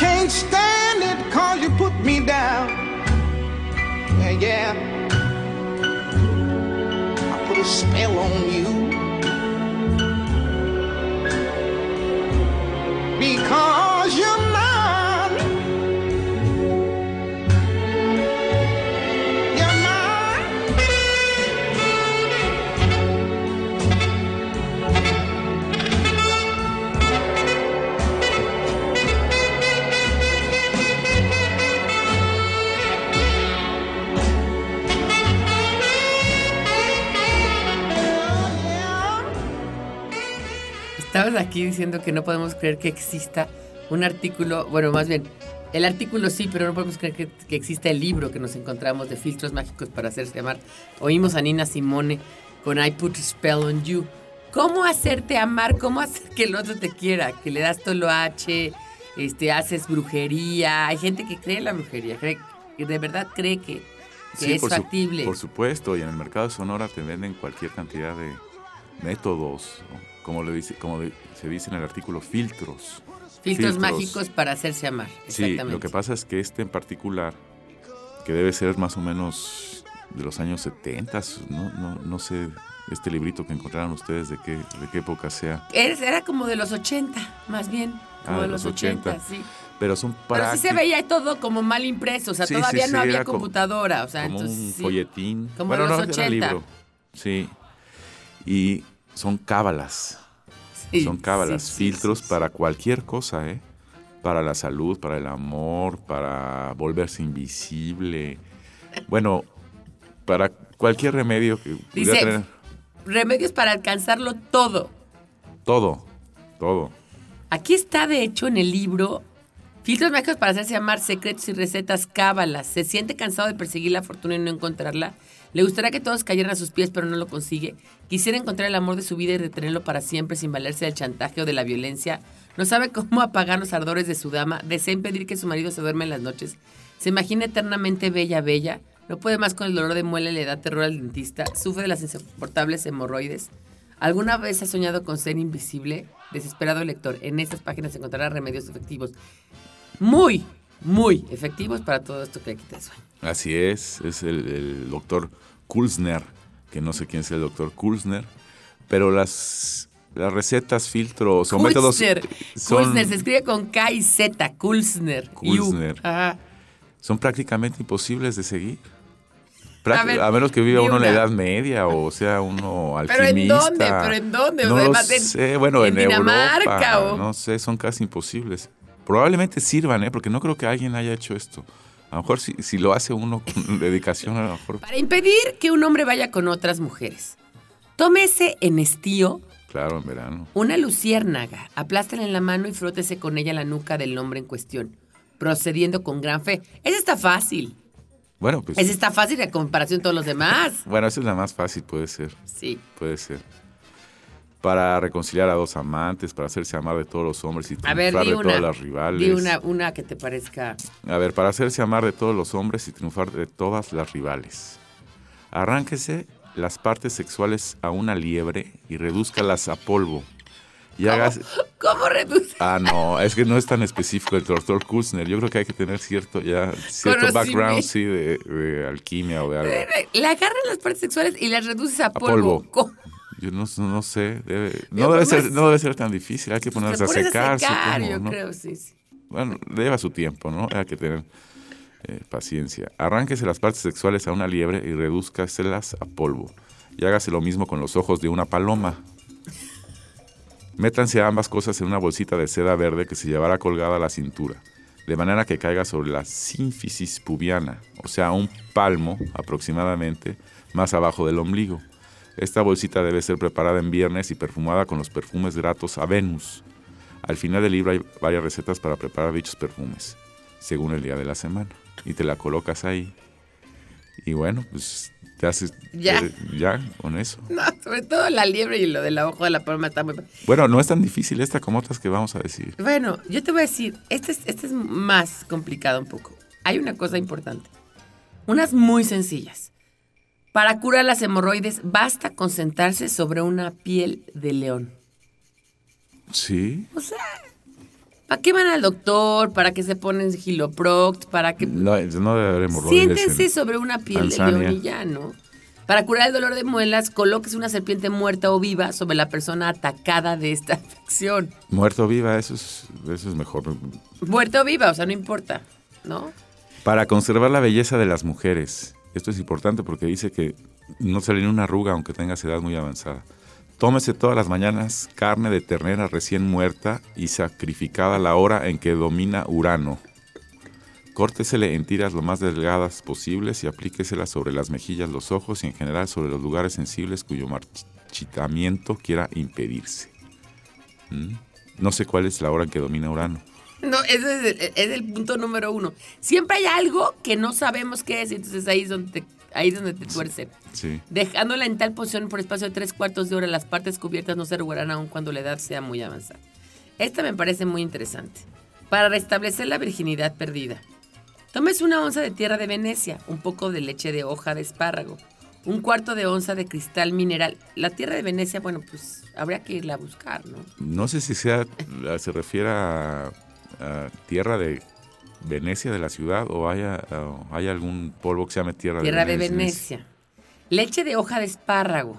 Can't stand it cause you put me down. Yeah, yeah. I put a spell on you. Because aquí diciendo que no podemos creer que exista un artículo, bueno, más bien, el artículo sí, pero no podemos creer que, que exista el libro que nos encontramos de filtros mágicos para hacerse llamar. Oímos a Nina Simone con I Put a Spell on You. ¿Cómo hacerte amar? ¿Cómo hacer que el otro te quiera? Que le das tolo H, este, haces brujería. Hay gente que cree en la brujería, cree, que de verdad cree que, que Sí, es por, su- factible. por supuesto, y en el mercado de Sonora te venden cualquier cantidad de métodos, ¿no? Como, le dice, como se dice en el artículo, filtros. filtros, mágicos para hacerse amar. Sí, Exactamente. lo que pasa es que este en particular, que debe ser más o menos de los años 70, no, no, no sé este librito que encontraron ustedes de qué, de qué época sea. Era, era como de los 80, más bien. Como Ah, de los 80, sí. Pero son Pero para sí se veía todo como mal impreso, o sea, Sí, todavía sí, no sí, había era como- computadora, o sea, como entonces un sí. folletín. Como bueno, los no, era 80. libro. Sí. Y son cábalas. Sí, son cábalas, sí, filtros sí, para cualquier cosa, ¿eh? Para la salud, para el amor, para volverse invisible. Bueno, para cualquier remedio que Dice, tener. remedios para alcanzarlo todo. Todo, todo. Aquí está, de hecho, en el libro Filtros mágicos para hacerse amar, secretos y recetas cábalas. ¿Se siente cansado de perseguir la fortuna y no encontrarla? ¿Le gustaría que todos cayeran a sus pies pero no lo consigue? ¿Quisiera encontrar el amor de su vida y retenerlo para siempre sin valerse del chantaje o de la violencia? ¿No sabe cómo apagar los ardores de su dama? ¿Desea impedir que su marido se duerma en las noches? ¿Se imagina eternamente bella, bella? ¿No puede más con el dolor de muela y le da terror al dentista? ¿Sufre de las insoportables hemorroides? ¿Alguna vez ha soñado con ser invisible? Desesperado lector, en estas páginas encontrará remedios efectivos. Muy, muy efectivos para todo esto que quita sueño. Así es, es el, el doctor Kulsner, que no sé quién es el doctor Kulsner, pero las, las recetas, filtros o métodos Kulsner. son, Kulsner se escribe con K y Z. Kulsner. Kulsner. Ajá. son prácticamente imposibles de seguir. A ver, a menos que viva uno en la. Edad Media o sea uno ¿Pero en alquimista. dónde? ¿Pero en dónde? No lo sé, bueno, en, en Dinamarca Europa, o- no sé, son casi imposibles. Probablemente sirvan, ¿eh? porque no creo que alguien haya hecho esto. A lo mejor si, si lo hace uno con dedicación, a lo mejor, Para impedir que un hombre vaya con otras mujeres. Tómese en estío claro, en verano. una luciérnaga, aplástala en la mano y frótese con ella la nuca del hombre en cuestión, procediendo con gran fe. Esa está fácil. Bueno, pues... Esa está fácil a comparación de todos los demás. Bueno, esa es la más fácil, puede ser. Sí. Puede ser. Para reconciliar a dos amantes, para hacerse amar de todos los hombres y ver, triunfar de una. todas las rivales. Di una, una que te parezca. A ver, para hacerse amar de todos los hombres y triunfar de todas las rivales. Arránquese las partes sexuales a una liebre y redúzcalas a polvo. Y hagas... ¿Cómo reduce? Ah, no, es que no es tan específico el doctor Kutzner. Yo creo que hay que tener cierto ya cierto background sí de, de alquimia o de algo. Le agarran las partes sexuales y las reduces a A polvo. polvo. ¿Cómo? Yo no, no sé, debe- no, debe ser, no debe ser tan difícil, hay que ponerlas Te a secar, secar, supongo, yo ¿no? creo, sí, sí. Bueno, lleva su tiempo, ¿no? Hay que tener eh, paciencia. Arránquese las partes sexuales a una liebre y redúzcaselas a polvo. Y hágase lo mismo con los ojos de una paloma. Métanse ambas cosas en una bolsita de seda verde que se llevará colgada a la cintura, de manera que caiga sobre la sínfisis pubiana, o sea, un palmo aproximadamente más abajo del ombligo. Esta bolsita debe ser preparada en viernes y perfumada con los perfumes gratos a Venus. Al final del libro hay varias recetas para preparar dichos perfumes, según el día de la semana. Y te la colocas ahí. Y bueno, pues te haces Ya. eh, ya con eso. No, sobre todo la liebre y lo del ojo de la palma está muy... Bueno, no es tan difícil esta como otras que vamos a decir. Bueno, yo te voy a decir, este es, este es más complicado un poco. Hay una cosa importante. Unas muy sencillas. Para curar las hemorroides basta concentrarse sobre una piel de león. Sí. O sea, ¿para qué van al doctor? ¿Para qué se ponen giloproct? ¿Para qué...? No, no debe haber hemorroides. Siéntense en- sobre una piel Tanzania. de león y ya, ¿no? Para curar el dolor de muelas, colóquese una serpiente muerta o viva sobre la persona atacada de esta afección. Muerto viva, eso es, eso es mejor. Muerta o viva, o sea, no importa, ¿no? Para conservar la belleza de las mujeres. Esto es importante porque dice que no sale ni una arruga aunque tengas edad muy avanzada. Tómese todas las mañanas carne de ternera recién muerta y sacrificada a la hora en que domina Urano. Córtesele en tiras lo más delgadas posibles y aplíquesela sobre las mejillas, los ojos y en general sobre los lugares sensibles cuyo marchitamiento quiera impedirse. ¿Mm? No sé cuál es la hora en que domina Urano. No, ese es el, es el punto número uno. Siempre hay algo que no sabemos qué es, y entonces ahí es donde te, ahí es donde te tuercen. Sí. Dejándola en tal posición por espacio de tres cuartos de hora, las partes cubiertas no se arrugarán aun cuando la edad sea muy avanzada. Esta me parece muy interesante. Para restablecer la virginidad perdida. Tómese una onza de tierra de Venecia, un poco de leche de hoja de espárrago, un cuarto de onza de cristal mineral. La tierra de Venecia, bueno, pues habría que irla a buscar, ¿no? No sé si sea, se refiere a, a tierra de Venecia de la ciudad o haya, hay algún polvo que se llame tierra, Tierra de de Venecia. Venecia. Leche de hoja de espárrago.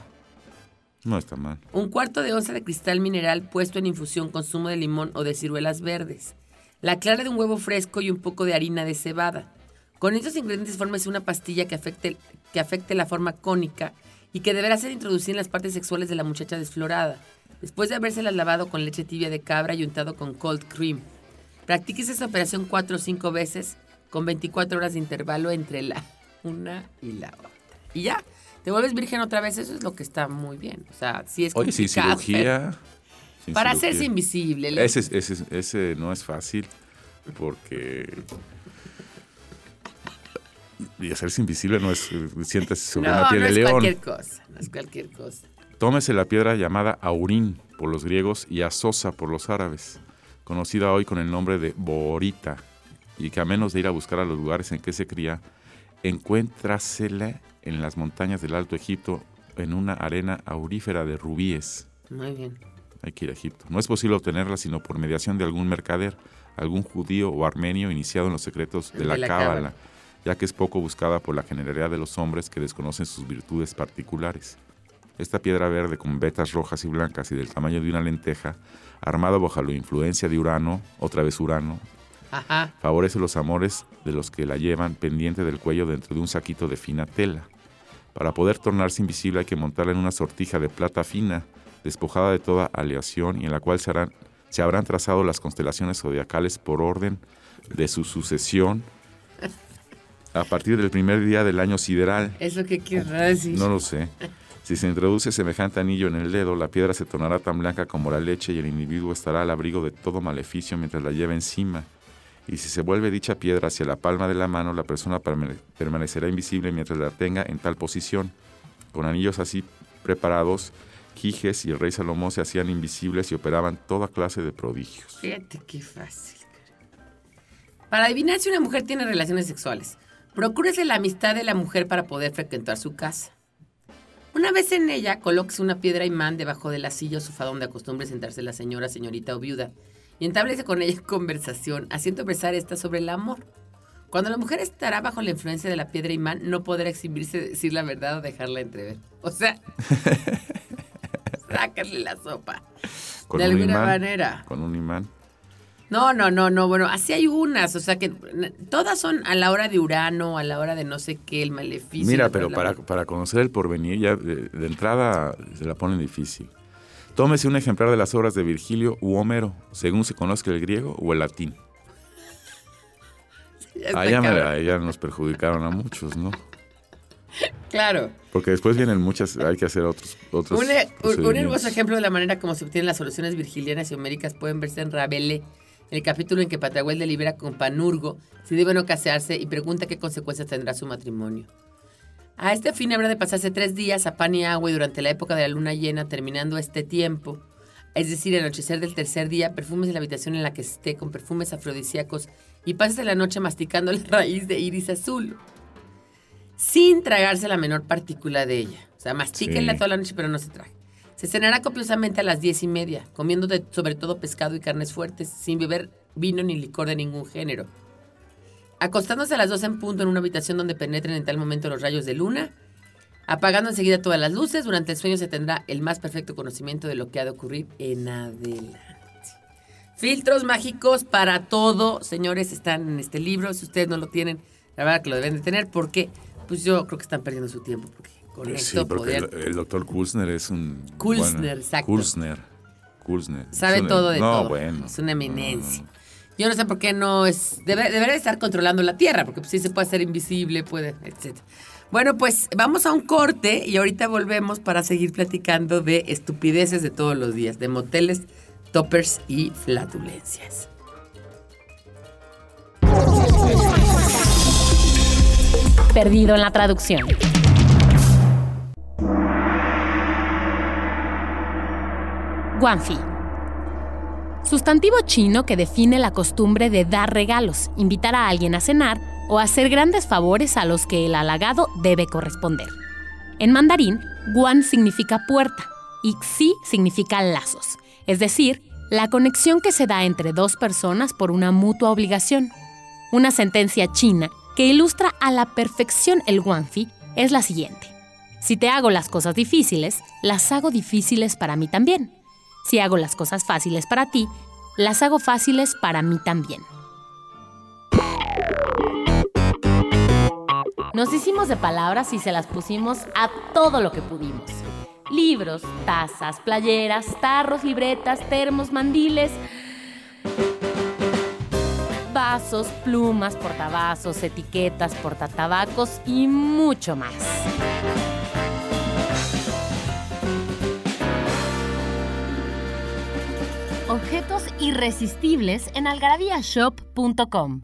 No está mal. Un cuarto de onza de cristal mineral puesto en infusión con zumo de limón o de ciruelas verdes. La clara de un huevo fresco y un poco de harina de cebada. Con estos ingredientes fórmese una pastilla que afecte, que afecte la forma cónica y que deberá ser introducida en las partes sexuales de la muchacha desflorada, después de habérselas lavado con leche tibia de cabra y untado con cold cream. Practíquese esta operación cuatro o cinco veces con 24 horas de intervalo entre la una y la otra. Y ya, te vuelves virgen otra vez, eso es lo que está muy bien. O sea, sí es Oye, sin cirugía. sin Para cirugía. hacerse invisible. le- Ese, ese, ese no es fácil porque... Y hacerse invisible no es... eh, Sientes sobre no, una piel no de es león. cualquier cosa, no es cualquier cosa. Tómese la piedra llamada aurín por los griegos y azosa por los árabes, conocida hoy con el nombre de borita, y que a menos de ir a buscar a los lugares en que se cría, encuéntrasela en las montañas del Alto Egipto en una arena aurífera de rubíes. Muy bien. Hay que ir a Egipto. No es posible obtenerla sino por mediación de algún mercader, algún judío o armenio iniciado en los secretos de De la la cábala, cábala. ya que es poco buscada por la generalidad de los hombres que desconocen sus virtudes particulares. Esta piedra verde con vetas rojas y blancas y del tamaño de una lenteja, armada bajo la influencia de Urano, otra vez Urano, Ajá. favorece los amores de los que la llevan pendiente del cuello dentro de un saquito de fina tela. Para poder tornarse invisible hay que montarla en una sortija de plata fina, despojada de toda aleación y en la cual se, harán- se habrán trazado las constelaciones zodiacales por orden de su sucesión a partir del primer día del año sideral. ¿Eso qué querrá decir? No lo sé. Si se introduce semejante anillo en el dedo, la piedra se tornará tan blanca como la leche y el individuo estará al abrigo de todo maleficio mientras la lleva encima. Y si se vuelve dicha piedra hacia la palma de la mano, la persona permane- permanecerá invisible mientras la tenga en tal posición. Con anillos así preparados, Quijes y el rey Salomón se hacían invisibles y operaban toda clase de prodigios. Fíjate qué fácil. Para adivinar si una mujer tiene relaciones sexuales, procúrese la amistad de la mujer para poder frecuentar su casa. Una vez en ella, colóquese una piedra imán debajo de la silla o sofá donde acostumbre sentarse la señora, señorita o viuda, y entablece con ella conversación, haciendo expresar esta sobre el amor. Cuando la mujer estará bajo la influencia de la piedra imán, no podrá exhibirse, decir la verdad o dejarla entrever. O sea, sácale la sopa. Con de un alguna imán, manera. Con un imán. No, no, no, no. Bueno, así hay unas. O sea que todas son a la hora de Urano, a la hora de no sé qué, el maleficio. Mira, pero para, para conocer el porvenir ya de, de entrada se la ponen difícil. Tómese un ejemplar de las obras de Virgilio u Homero, según se conozca el griego o el latín. Allá, nos perjudicaron a muchos, ¿no? Claro. Porque después vienen muchas, hay que hacer otros, otros Un, un- un hermoso ejemplo de la manera como se obtienen las soluciones virgilianas y homéricas pueden verse en Rabelais, el capítulo en que Patrahuel delibera con Panurgo si debe o no casarse y pregunta qué consecuencias tendrá su matrimonio. A este fin habrá de pasarse tres días a pan y agua y durante la época de la luna llena, terminando este tiempo, es decir, el anochecer del tercer día, perfumes en la habitación en la que esté con perfumes afrodisíacos y pásese la noche masticando la raíz de iris azul, sin tragarse la menor partícula de ella. O sea, mastíquenla Sí. toda la noche, pero no se trague. Se cenará copiosamente a las diez y media, comiendo sobre todo pescado y carnes fuertes, sin beber vino ni licor de ningún género. Acostándose a las 12 en punto en una habitación donde penetren en tal momento los rayos de luna, apagando enseguida todas las luces, durante el sueño se tendrá el más perfecto conocimiento de lo que ha de ocurrir en adelante. Filtros mágicos para todo, señores, están en este libro. Si ustedes no lo tienen, la verdad que lo deben de tener porque pues yo creo que están perdiendo su tiempo con Sí, esto porque poder el, el doctor Kulsner es un... Kulsner, exacto. Kulsner. Kulsner. sabe todo de no, todo. bueno. Es una eminencia. Yo no sé por qué no es. Debe, debería estar controlando la Tierra, porque pues, sí se puede hacer invisible, puede, etc. Bueno, pues vamos a un corte y ahorita volvemos para seguir platicando de estupideces de todos los días, de moteles, toppers y flatulencias. Perdido en la traducción. Guanfi. Sustantivo chino que define la costumbre de dar regalos, invitar a alguien a cenar o hacer grandes favores a los que el halagado debe corresponder. En mandarín, guan significa puerta y xi significa lazos, es decir, la conexión que se da entre dos personas por una mutua obligación. Una sentencia china que ilustra a la perfección el guanfi es la siguiente. Si te hago las cosas difíciles, las hago difíciles para mí también. Si hago las cosas fáciles para ti, las hago fáciles para mí también. Nos hicimos de palabras y se las pusimos a todo lo que pudimos. Libros, tazas, playeras, tarros, libretas, termos, mandiles, vasos, plumas, portavasos, etiquetas, portatabacos y mucho más. Objetos irresistibles en algarabíashop.com.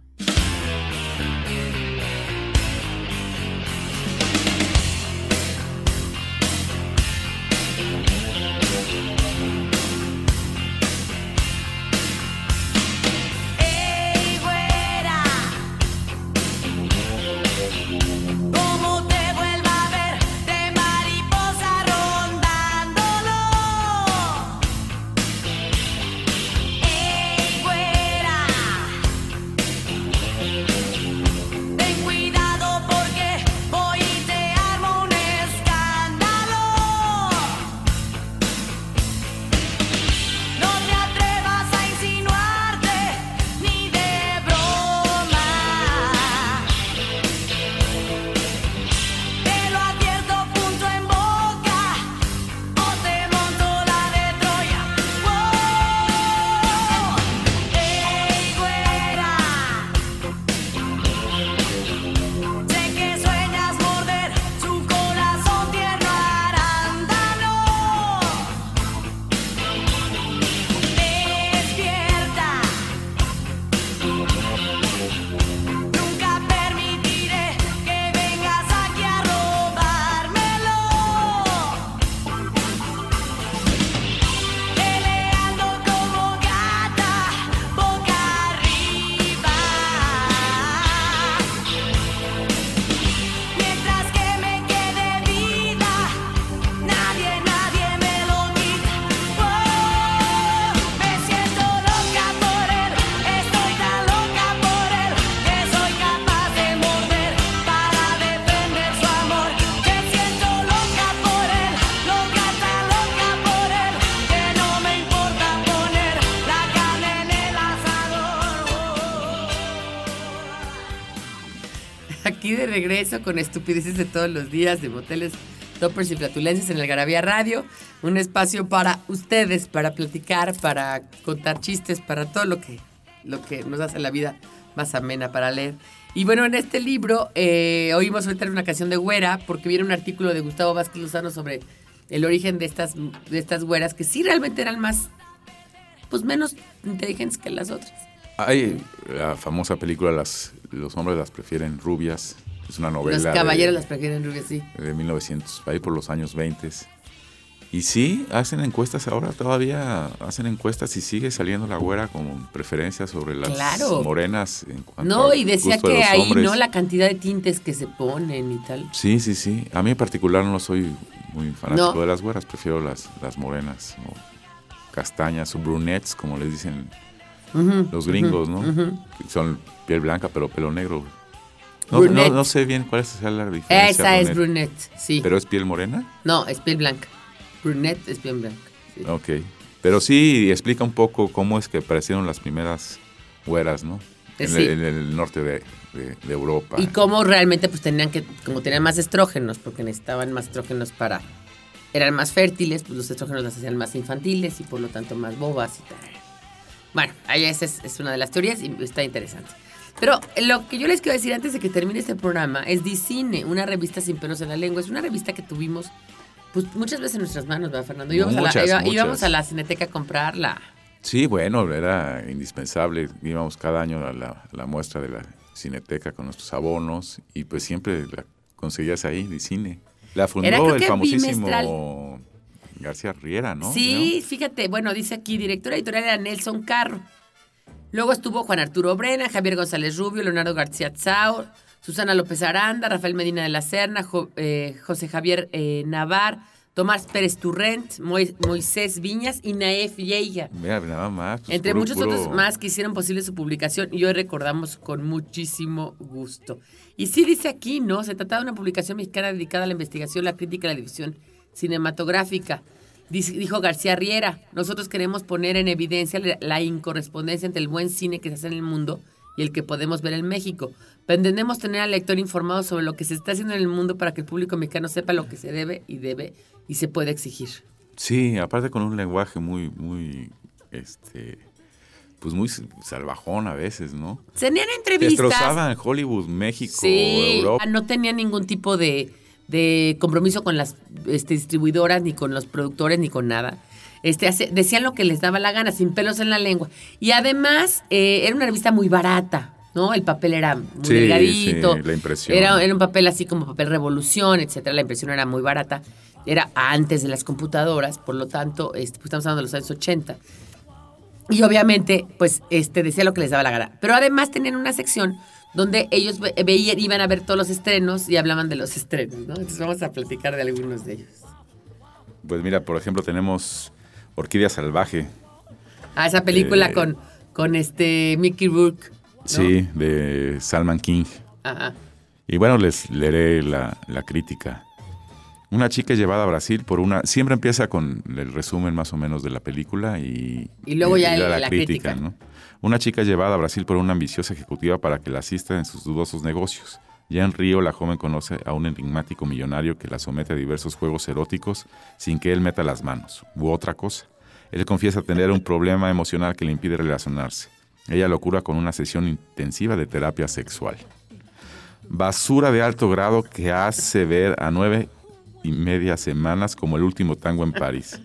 regreso con estupideces de todos los días de moteles, toppers y flatulencias en el Garabía Radio. Un espacio para ustedes, para platicar, para contar chistes, para todo lo que, lo que nos hace la vida más amena para leer. Y bueno, en este libro eh, oímos ahorita una canción de Güera porque viene un artículo de Gustavo Vázquez Lozano sobre el origen de estas, de estas güeras que sí realmente eran más, pues menos inteligentes que las otras. Hay la famosa película las, Los hombres las prefieren rubias. Es una novela. Los de- caballeros las prefieren rubias, sí. de 1900, ahí por los años 20. Y sí, hacen encuestas ahora, todavía hacen encuestas y sigue saliendo la güera como preferencia sobre las Claro. morenas. En cuanto No, y decía de que ahí, hombres. ¿no? La cantidad de tintes que se ponen y tal. Sí, sí, sí. A mí en particular no soy muy fanático No. de las güeras, prefiero las, las morenas o castañas o brunettes, como les dicen los gringos, ¿no? Que son piel blanca pero pelo negro. No, no, no sé bien cuál es la diferencia. Esa es brunette, sí. ¿Pero es piel morena? No, es piel blanca. Brunette es piel blanca. sí. Ok. Pero sí explica un poco cómo es que aparecieron las primeras güeras, ¿no? En, Sí. el, en el norte de, de- de Europa. Y cómo realmente pues tenían que, como tenían más estrógenos, porque necesitaban más estrógenos para, eran más fértiles, pues los estrógenos las hacían más infantiles y por lo tanto más bobas y tal. Bueno, ahí esa es, es una de las teorías y está interesante. Pero lo que yo les quiero decir antes de que termine este programa es Dicine, una revista sin pelos en la lengua. Es una revista que tuvimos pues muchas veces en nuestras manos, ¿verdad, Fernando? Íbamos, a, la, Muchas, iba- muchas. íbamos a la cineteca a comprarla. Sí, bueno, era indispensable. Íbamos cada año a la, la muestra de la cineteca con nuestros abonos y pues siempre la conseguías ahí, de cine. La fundó Era, el famosísimo García Riera, ¿no? Sí, fíjate, bueno, dice aquí, directora editorial era Nelson Carro. Luego estuvo Juan Arturo Brena, Javier González Rubio, Leonardo García Tsao, Susana López Aranda, Rafael Medina de la Serna, Jo- eh, José Javier eh, Navar, Tomás Pérez Turrent, Mois- Moisés Viñas y Naef Yeya. Vea, nada más. pues, Entre puro- muchos puro- otros más que hicieron posible su publicación y hoy recordamos con muchísimo gusto. Y sí dice aquí, ¿no? Se trataba de una publicación mexicana dedicada a la investigación, la crítica y la división cinematográfica. Dijo García Riera, nosotros queremos poner en evidencia la- la incorrespondencia entre el buen cine que se hace en el mundo y el que podemos ver en México. Pretendemos tener al lector informado sobre lo que se está haciendo en el mundo para que el público mexicano sepa lo que se debe y debe y se puede exigir. Sí, aparte con un lenguaje muy, muy, este, pues muy salvajón a veces, ¿no? Tenían entrevistas. Destrozaban Hollywood, México, Sí, Europa. no tenía ningún tipo de, de compromiso con las este, distribuidoras, ni con los productores, ni con nada. Este, hace- decían lo que les daba la gana, sin pelos en la lengua. Y además, eh, era una revista muy barata, ¿no? El papel era muy Sí, delgadito. sí, la impresión. Era, era un papel así como papel revolución, etcétera. La impresión era muy barata. Era antes de las computadoras, por lo tanto, este, pues, estamos hablando de los años 80. Y obviamente, pues, este, decía lo que les daba la gana. Pero además tenían una sección donde ellos ve- veían, iban a ver todos los estrenos y hablaban de los estrenos, ¿no? Entonces vamos a platicar de algunos de ellos. Pues mira, por ejemplo, tenemos Orquídea Salvaje, Ah, esa película Eh, con, con este Mickey Rourke. ¿no? sí, de Salman King. Ajá. Y bueno, les leeré la, la crítica. Una chica llevada a Brasil por una... Siempre empieza con el resumen más o menos de la película y... Y luego ya la crítica. ¿no? Una chica llevada a Brasil por una ambiciosa ejecutiva para que la asista en sus dudosos negocios. Ya en Río, la joven conoce a un enigmático millonario que la somete a diversos juegos eróticos sin que él meta las manos, u otra cosa. Él confiesa tener un problema emocional que le impide relacionarse. Ella lo cura con una sesión intensiva de terapia sexual basura de alto grado que hace ver a nueve y media semanas como el último tango en París.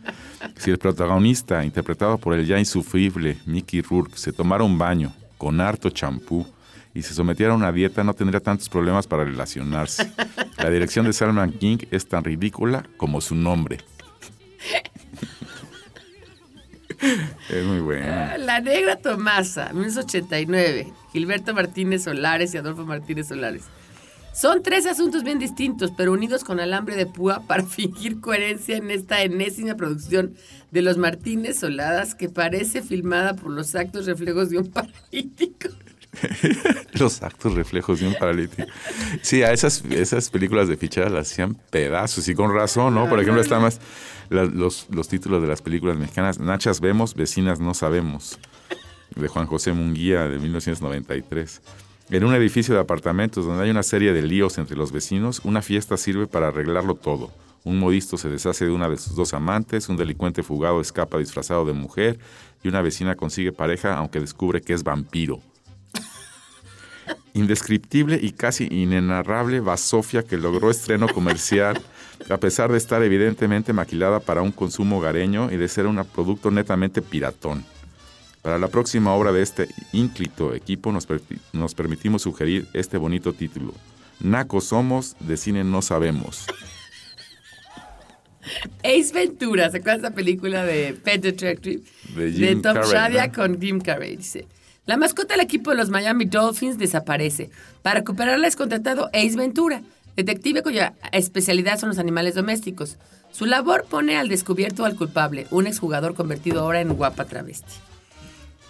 Si el protagonista, interpretado por el ya insufrible Mickey Rourke, se tomara un baño con harto champú y se sometiera a una dieta, no tendría tantos problemas para relacionarse. La dirección de Salman King es tan ridícula como su nombre. es muy bueno. La Negra Tomasa, 1989. Gilberto Martínez Solares y Adolfo Martínez Solares. Son tres asuntos bien distintos, pero unidos con alambre de púa para fingir coherencia en esta enésima producción de los Martínez Soladas que parece filmada por los actos reflejos de un paralítico. Los actos reflejos de un paralítico. Sí, a esas, esas películas de ficheras las hacían pedazos y con razón, ¿no? Por ejemplo, están más la- los, los títulos de las películas mexicanas. Nachas vemos, vecinas no sabemos, de Juan José Munguía, de 1993. En un edificio de apartamentos donde hay una serie de líos entre los vecinos, una fiesta sirve para arreglarlo todo. Un modisto se deshace de una de sus dos amantes, un delincuente fugado escapa disfrazado de mujer y una vecina consigue pareja aunque descubre que es vampiro indescriptible y casi inenarrable basofia que logró estreno comercial, a pesar de estar evidentemente maquilada para un consumo hogareño y de ser un producto netamente piratón. Para la próxima obra de este ínclito equipo nos, per- nos permitimos sugerir este bonito título. Nacos somos, de cine no sabemos. Ace Ventura, ¿se acuerdan de esa película de Pet Detective? De Jim Tom Carrey, Shadia ¿no? con Jim Carrey, dice. La mascota del equipo de los Miami Dolphins desaparece. Para recuperarla es contratado Ace Ventura, detective cuya especialidad son los animales domésticos. Su labor pone al descubierto al culpable, un exjugador convertido ahora en guapa travesti.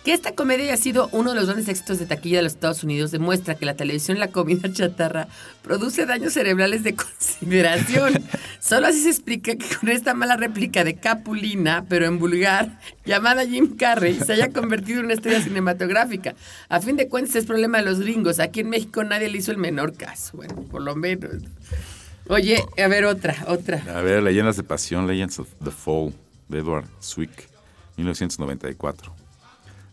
Que esta comedia haya sido uno de los grandes éxitos de taquilla de los Estados Unidos demuestra que la televisión la comida chatarra produce daños cerebrales de consideración. Solo así se explica que con esta mala réplica de Capulina, pero en vulgar, llamada Jim Carrey, se haya convertido en una estrella cinematográfica. A fin de cuentas es problema de los gringos. Aquí en México nadie le hizo el menor caso. Bueno, por lo menos. Oye, a ver otra, otra. A ver, Leyendas de Pasión, Legends of the Fall, de Edward Zwick, 1994.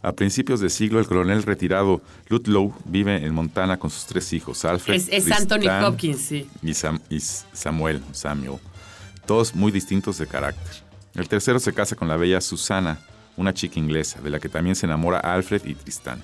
A principios de siglo, el coronel retirado Ludlow vive en Montana con sus tres hijos, Alfred, Es, es Anthony Tristan Hopkins, sí. y, Sam- y Samuel, Samuel, todos muy distintos de carácter. El tercero se casa con la bella Susana, una chica inglesa, de la que también se enamora Alfred y Tristán.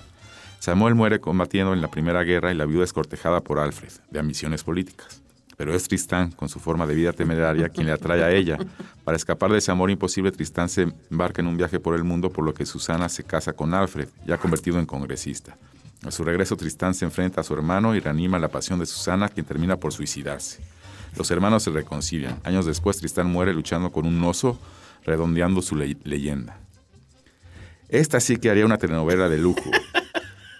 Samuel muere combatiendo en la Primera Guerra y la viuda es cortejada por Alfred, de ambiciones políticas. Pero es Tristán, con su forma de vida temeraria, quien le atrae a ella. Para escapar de ese amor imposible, Tristán se embarca en un viaje por el mundo, por lo que Susana se casa con Alfred, ya convertido en congresista. A su regreso, Tristán se enfrenta a su hermano y reanima la pasión de Susana, quien termina por suicidarse. Los hermanos se reconcilian. Años después, Tristán muere luchando con un oso, redondeando su le- leyenda. Esta sí que haría una telenovela de lujo.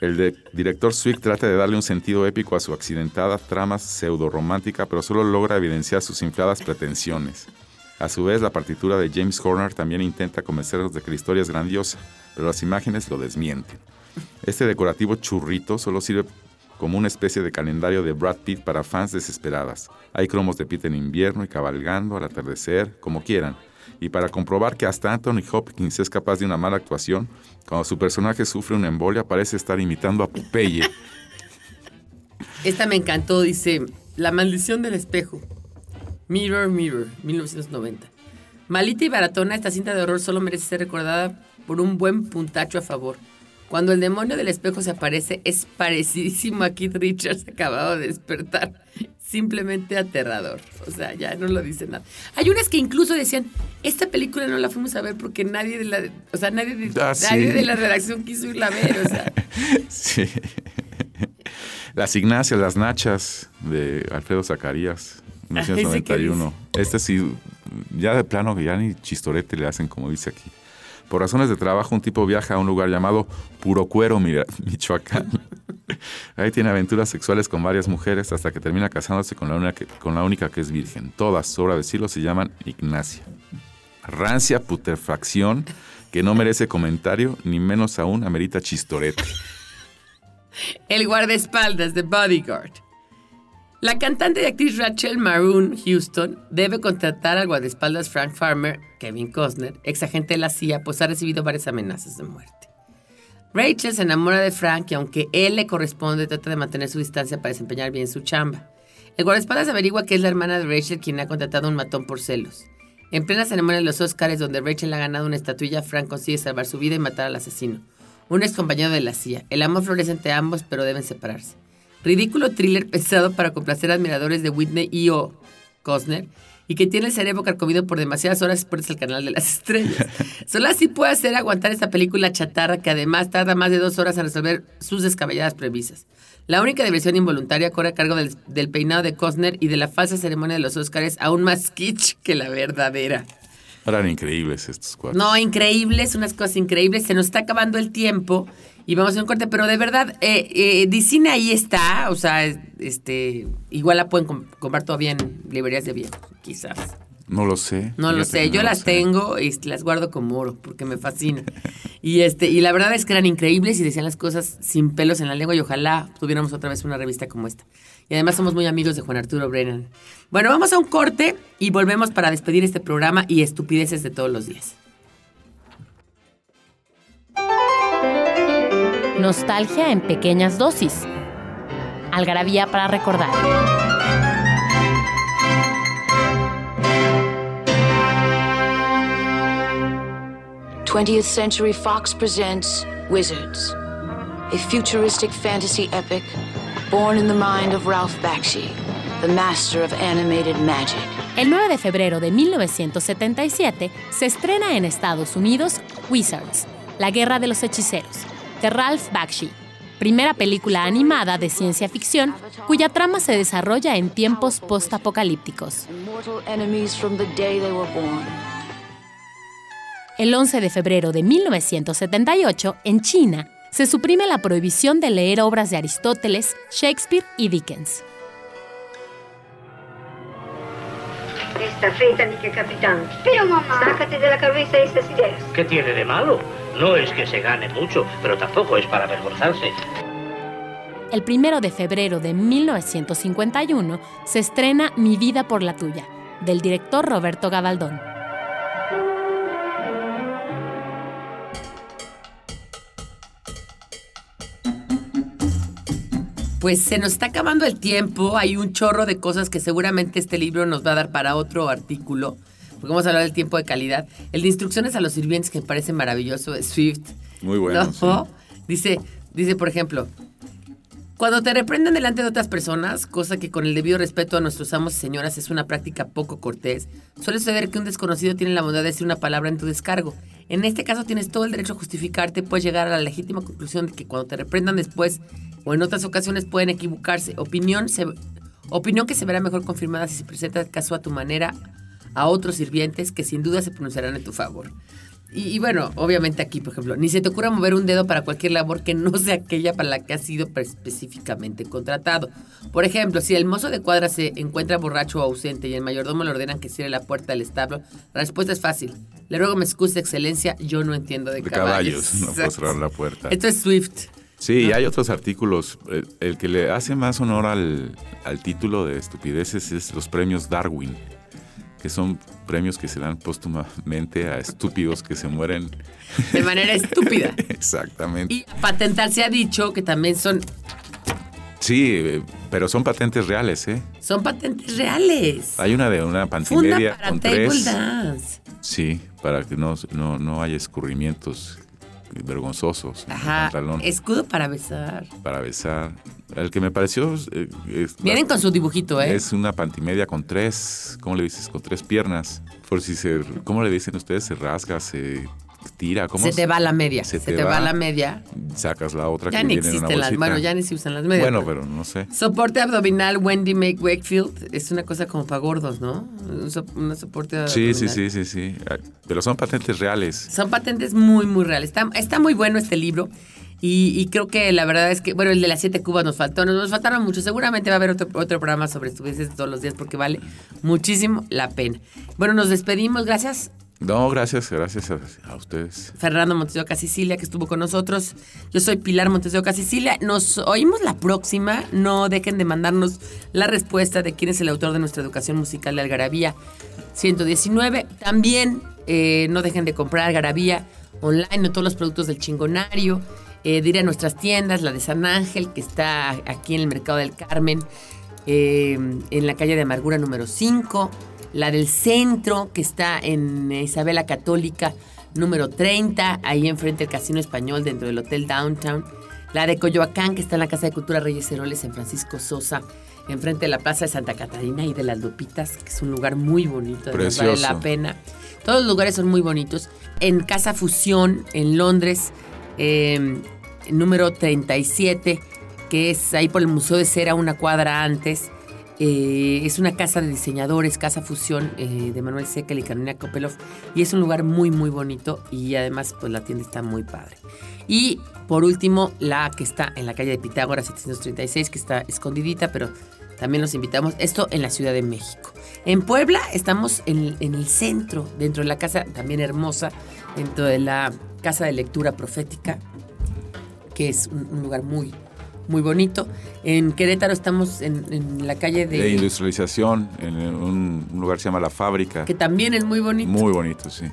El director Zwick trata de darle un sentido épico a su accidentada trama pseudo-romántica, pero solo logra evidenciar sus infladas pretensiones. A su vez, la partitura de James Horner también intenta convencernos de que la historia es grandiosa, pero las imágenes lo desmienten. Este decorativo churrito solo sirve como una especie de calendario de Brad Pitt para fans desesperadas. Hay cromos de Pitt en invierno y cabalgando, al atardecer, como quieran. Y para comprobar que hasta Anthony Hopkins es capaz de una mala actuación, cuando su personaje sufre una embolia parece estar imitando a Popeye. Esta me encantó, dice La maldición del espejo. Mirror, Mirror, 1990. Malita y baratona, esta cinta de horror solo merece ser recordada por un buen puntacho a favor. Cuando el demonio del espejo se aparece, es parecidísimo a Keith Richards acabado de despertar. Simplemente aterrador. O sea, ya no lo dice nada. Hay unas que incluso decían, esta película no la fuimos a ver porque nadie de la, o sea, nadie de, Ah, sí. nadie de la redacción quiso irla a ver. O sea, Sí. Las Ignacias, las Nachas de Alfredo Zacarías, Ah, ¿ese qué 1991. Este sí, ya de plano que ya ni chistorete le hacen como dice aquí. Por razones de trabajo, un tipo viaja a un lugar llamado Puro Cuero, Mira- Michoacán. Ahí tiene aventuras sexuales con varias mujeres hasta que termina casándose con la única que, con la única que es virgen. Todas, sobra decirlo, se llaman Ignacia. Rancia putrefacción que no merece comentario, ni menos aún amerita chistorete. El guardaespaldas de Bodyguard. La cantante y actriz Rachel Maroon Houston debe contratar al guardaespaldas Frank Farmer, Kevin Costner, ex agente de la CIA, pues ha recibido varias amenazas de muerte. Rachel se enamora de Frank y aunque él le corresponde, trata de mantener su distancia para desempeñar bien su chamba. El guardaespaldas averigua que es la hermana de Rachel quien ha contratado un matón por celos. En plena ceremonia de los Oscars, donde Rachel ha ganado una estatuilla, Frank consigue salvar su vida y matar al asesino. Un ex compañero de la CIA. El amor florece entre ambos, pero deben separarse. Ridículo thriller pensado para complacer a admiradores de Whitney y o Costner y que tiene el cerebro carcomido por demasiadas horas expuestas al canal de las estrellas. Solo así puede hacer aguantar esta película chatarra que además tarda más de dos horas en resolver sus descabelladas premisas. La única diversión involuntaria corre a cargo del, del peinado de Costner y de la falsa ceremonia de los Oscars aún más kitsch que la verdadera. Eran increíbles estos cuatro. No, increíbles, unas cosas increíbles. Se nos está acabando el tiempo y vamos a un corte, pero de verdad, eh, eh, ahí está, o sea, este, igual la pueden com- comprar todavía en librerías de viejos, quizás. No lo sé. No lo sé, yo no las sé. tengo y las guardo como oro porque me fascina. y este y la verdad es que eran increíbles y decían las cosas sin pelos en la lengua y ojalá tuviéramos otra vez una revista como esta. Y además somos muy amigos de Juan Arturo Brennan. Bueno, vamos a un corte y volvemos para despedir este programa y estupideces de todos los días. Nostalgia en pequeñas dosis. Algarabía para recordar. 20th Century Fox presents Wizards, a futuristic fantasy epic born in the mind of Ralph Bakshi, the master of animated magic. El 9 de febrero de 1977 se estrena en Estados Unidos Wizards, la guerra de los hechiceros, de Ralph Bakshi, primera película animada de ciencia ficción cuya trama se desarrolla en tiempos postapocalípticos. El 11 de febrero de 1978, en China, se suprime la prohibición de leer obras de Aristóteles, Shakespeare y Dickens. Está feita, mi capitán. Pero mamá. Sácate de la cabeza esas ideas. ¿Qué tiene de malo? No es que se gane mucho, pero tampoco es para avergonzarse. El 1 de febrero de 1951 se estrena Mi vida por la tuya, del director Roberto Gabaldón. Pues se nos está acabando el tiempo, hay un chorro de cosas que seguramente este libro nos va a dar para otro artículo, porque vamos a hablar del tiempo de calidad. El de instrucciones a los sirvientes que me parece maravilloso de Swift. Muy bueno. ¿no? sí. Dice, dice, por ejemplo, cuando te reprenden delante de otras personas, cosa que con el debido respeto a nuestros amos y señoras es una práctica poco cortés, suele suceder que un desconocido tiene la bondad de decir una palabra en tu descargo. En este caso tienes todo el derecho a justificarte, puedes llegar a la legítima conclusión de que cuando te reprendan después o en otras ocasiones pueden equivocarse. Opinión se, Opinión que se verá mejor confirmada si se presenta el caso a tu manera a otros sirvientes que sin duda se pronunciarán en tu favor. Y, y bueno, obviamente aquí, por ejemplo, ni se te ocurra mover un dedo para cualquier labor que no sea aquella para la que has sido específicamente contratado. Por ejemplo, si el mozo de cuadra se encuentra borracho o ausente y el mayordomo le ordenan que cierre la puerta del establo, la respuesta es fácil. Le ruego me excuse, excelencia, yo no entiendo de, De caballos, no puedo cerrar la puerta. Esto es Swift. Sí, y hay otros artículos. El, el que le hace más honor al, al título de estupideces es los premios Darwin, que son premios que se dan póstumamente a estúpidos que se mueren. De manera estúpida. Exactamente. Y patentar se ha dicho que también son, Sí, pero son patentes reales, ¿eh? son patentes reales. Hay una de una pantimedia para con tres. dance. Sí, para que no, no, no haya escurrimientos vergonzosos en el Ajá. pantalón Escudo para besar. para besar. El que me pareció eh, es- Vienen con su dibujito, ¿eh? Es una pantimedia con tres, ¿cómo le dices? Con tres piernas. Por si se, ¿cómo le dicen ustedes? Se rasga, se tira, ¿cómo Se te va la media. Se Se, te te, va. va. la media. Sacas la otra Ya que ni viene en una existen las. Bueno, ya ni se usan las medias. Bueno, pero no sé. Soporte abdominal Wendy Make Wakefield es una cosa como para gordos, ¿no? Un, so- un soporte Sí, sí, abdominal. sí, sí, sí. Ah, Pero son patentes reales. Son patentes muy, muy reales. Está, está muy bueno este libro. Y, y creo que la verdad es que, bueno, el de las siete cubas nos faltó. Nos, nos faltaron mucho. Seguramente va a haber otro, otro programa sobre estupideces todos los días porque vale muchísimo la pena. Bueno, nos despedimos. Gracias, No, gracias, gracias a, a ustedes. Fernando Montes de Oca Sicilia, que estuvo con nosotros. Yo soy Pilar Montes de Oca Sicilia. Nos oímos la próxima. No dejen de mandarnos la respuesta de quién es el autor de nuestra educación musical de Algarabía 119. También eh, no dejen de comprar Algarabía online, no todos los productos del chingonario. Eh, de ir a nuestras tiendas, la de San Ángel, que está aquí en el Mercado del Carmen, eh, en la calle de Amargura número 5. La del centro, que está en Isabela Católica número 30, ahí enfrente del Casino Español, dentro del Hotel Downtown. La de Coyoacán, que está en la Casa de Cultura Reyes Heroles en Francisco Sosa, enfrente de la Plaza de Santa Catarina y de las Lupitas, que es un lugar muy bonito, vale la pena. Todos los lugares son muy bonitos. En Casa Fusión, en Londres, eh, número 37, que es ahí por el Museo de Cera, una cuadra antes. Eh, es una casa de diseñadores, Casa Fusión eh, de Manuel Sekel y Carolina Kopelov. Y es un lugar muy, muy bonito. Y además, pues la tienda está muy padre. Y por último, la que está en la calle de Pitágoras 736, que está escondidita, pero también los invitamos. Esto en la Ciudad de México. En Puebla estamos en, en el centro, dentro de la casa también hermosa, dentro de la casa de lectura profética, que es un, un lugar muy, muy bonito. En Querétaro estamos en, en la calle de... De industrialización, en un, un lugar que se llama La Fábrica. que también es muy bonito. Muy bonito, sí.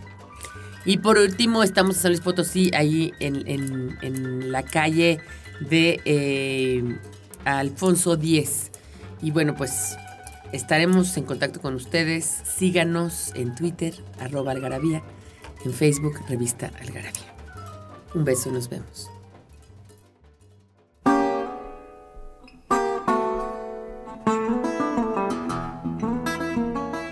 Y por último, estamos en San Luis Potosí, ahí en, en- en la calle de eh, Alfonso X. Y bueno, pues estaremos en contacto con ustedes. Síganos en Twitter, arroba algarabía, en Facebook, revista Algarabía. Un beso y nos vemos.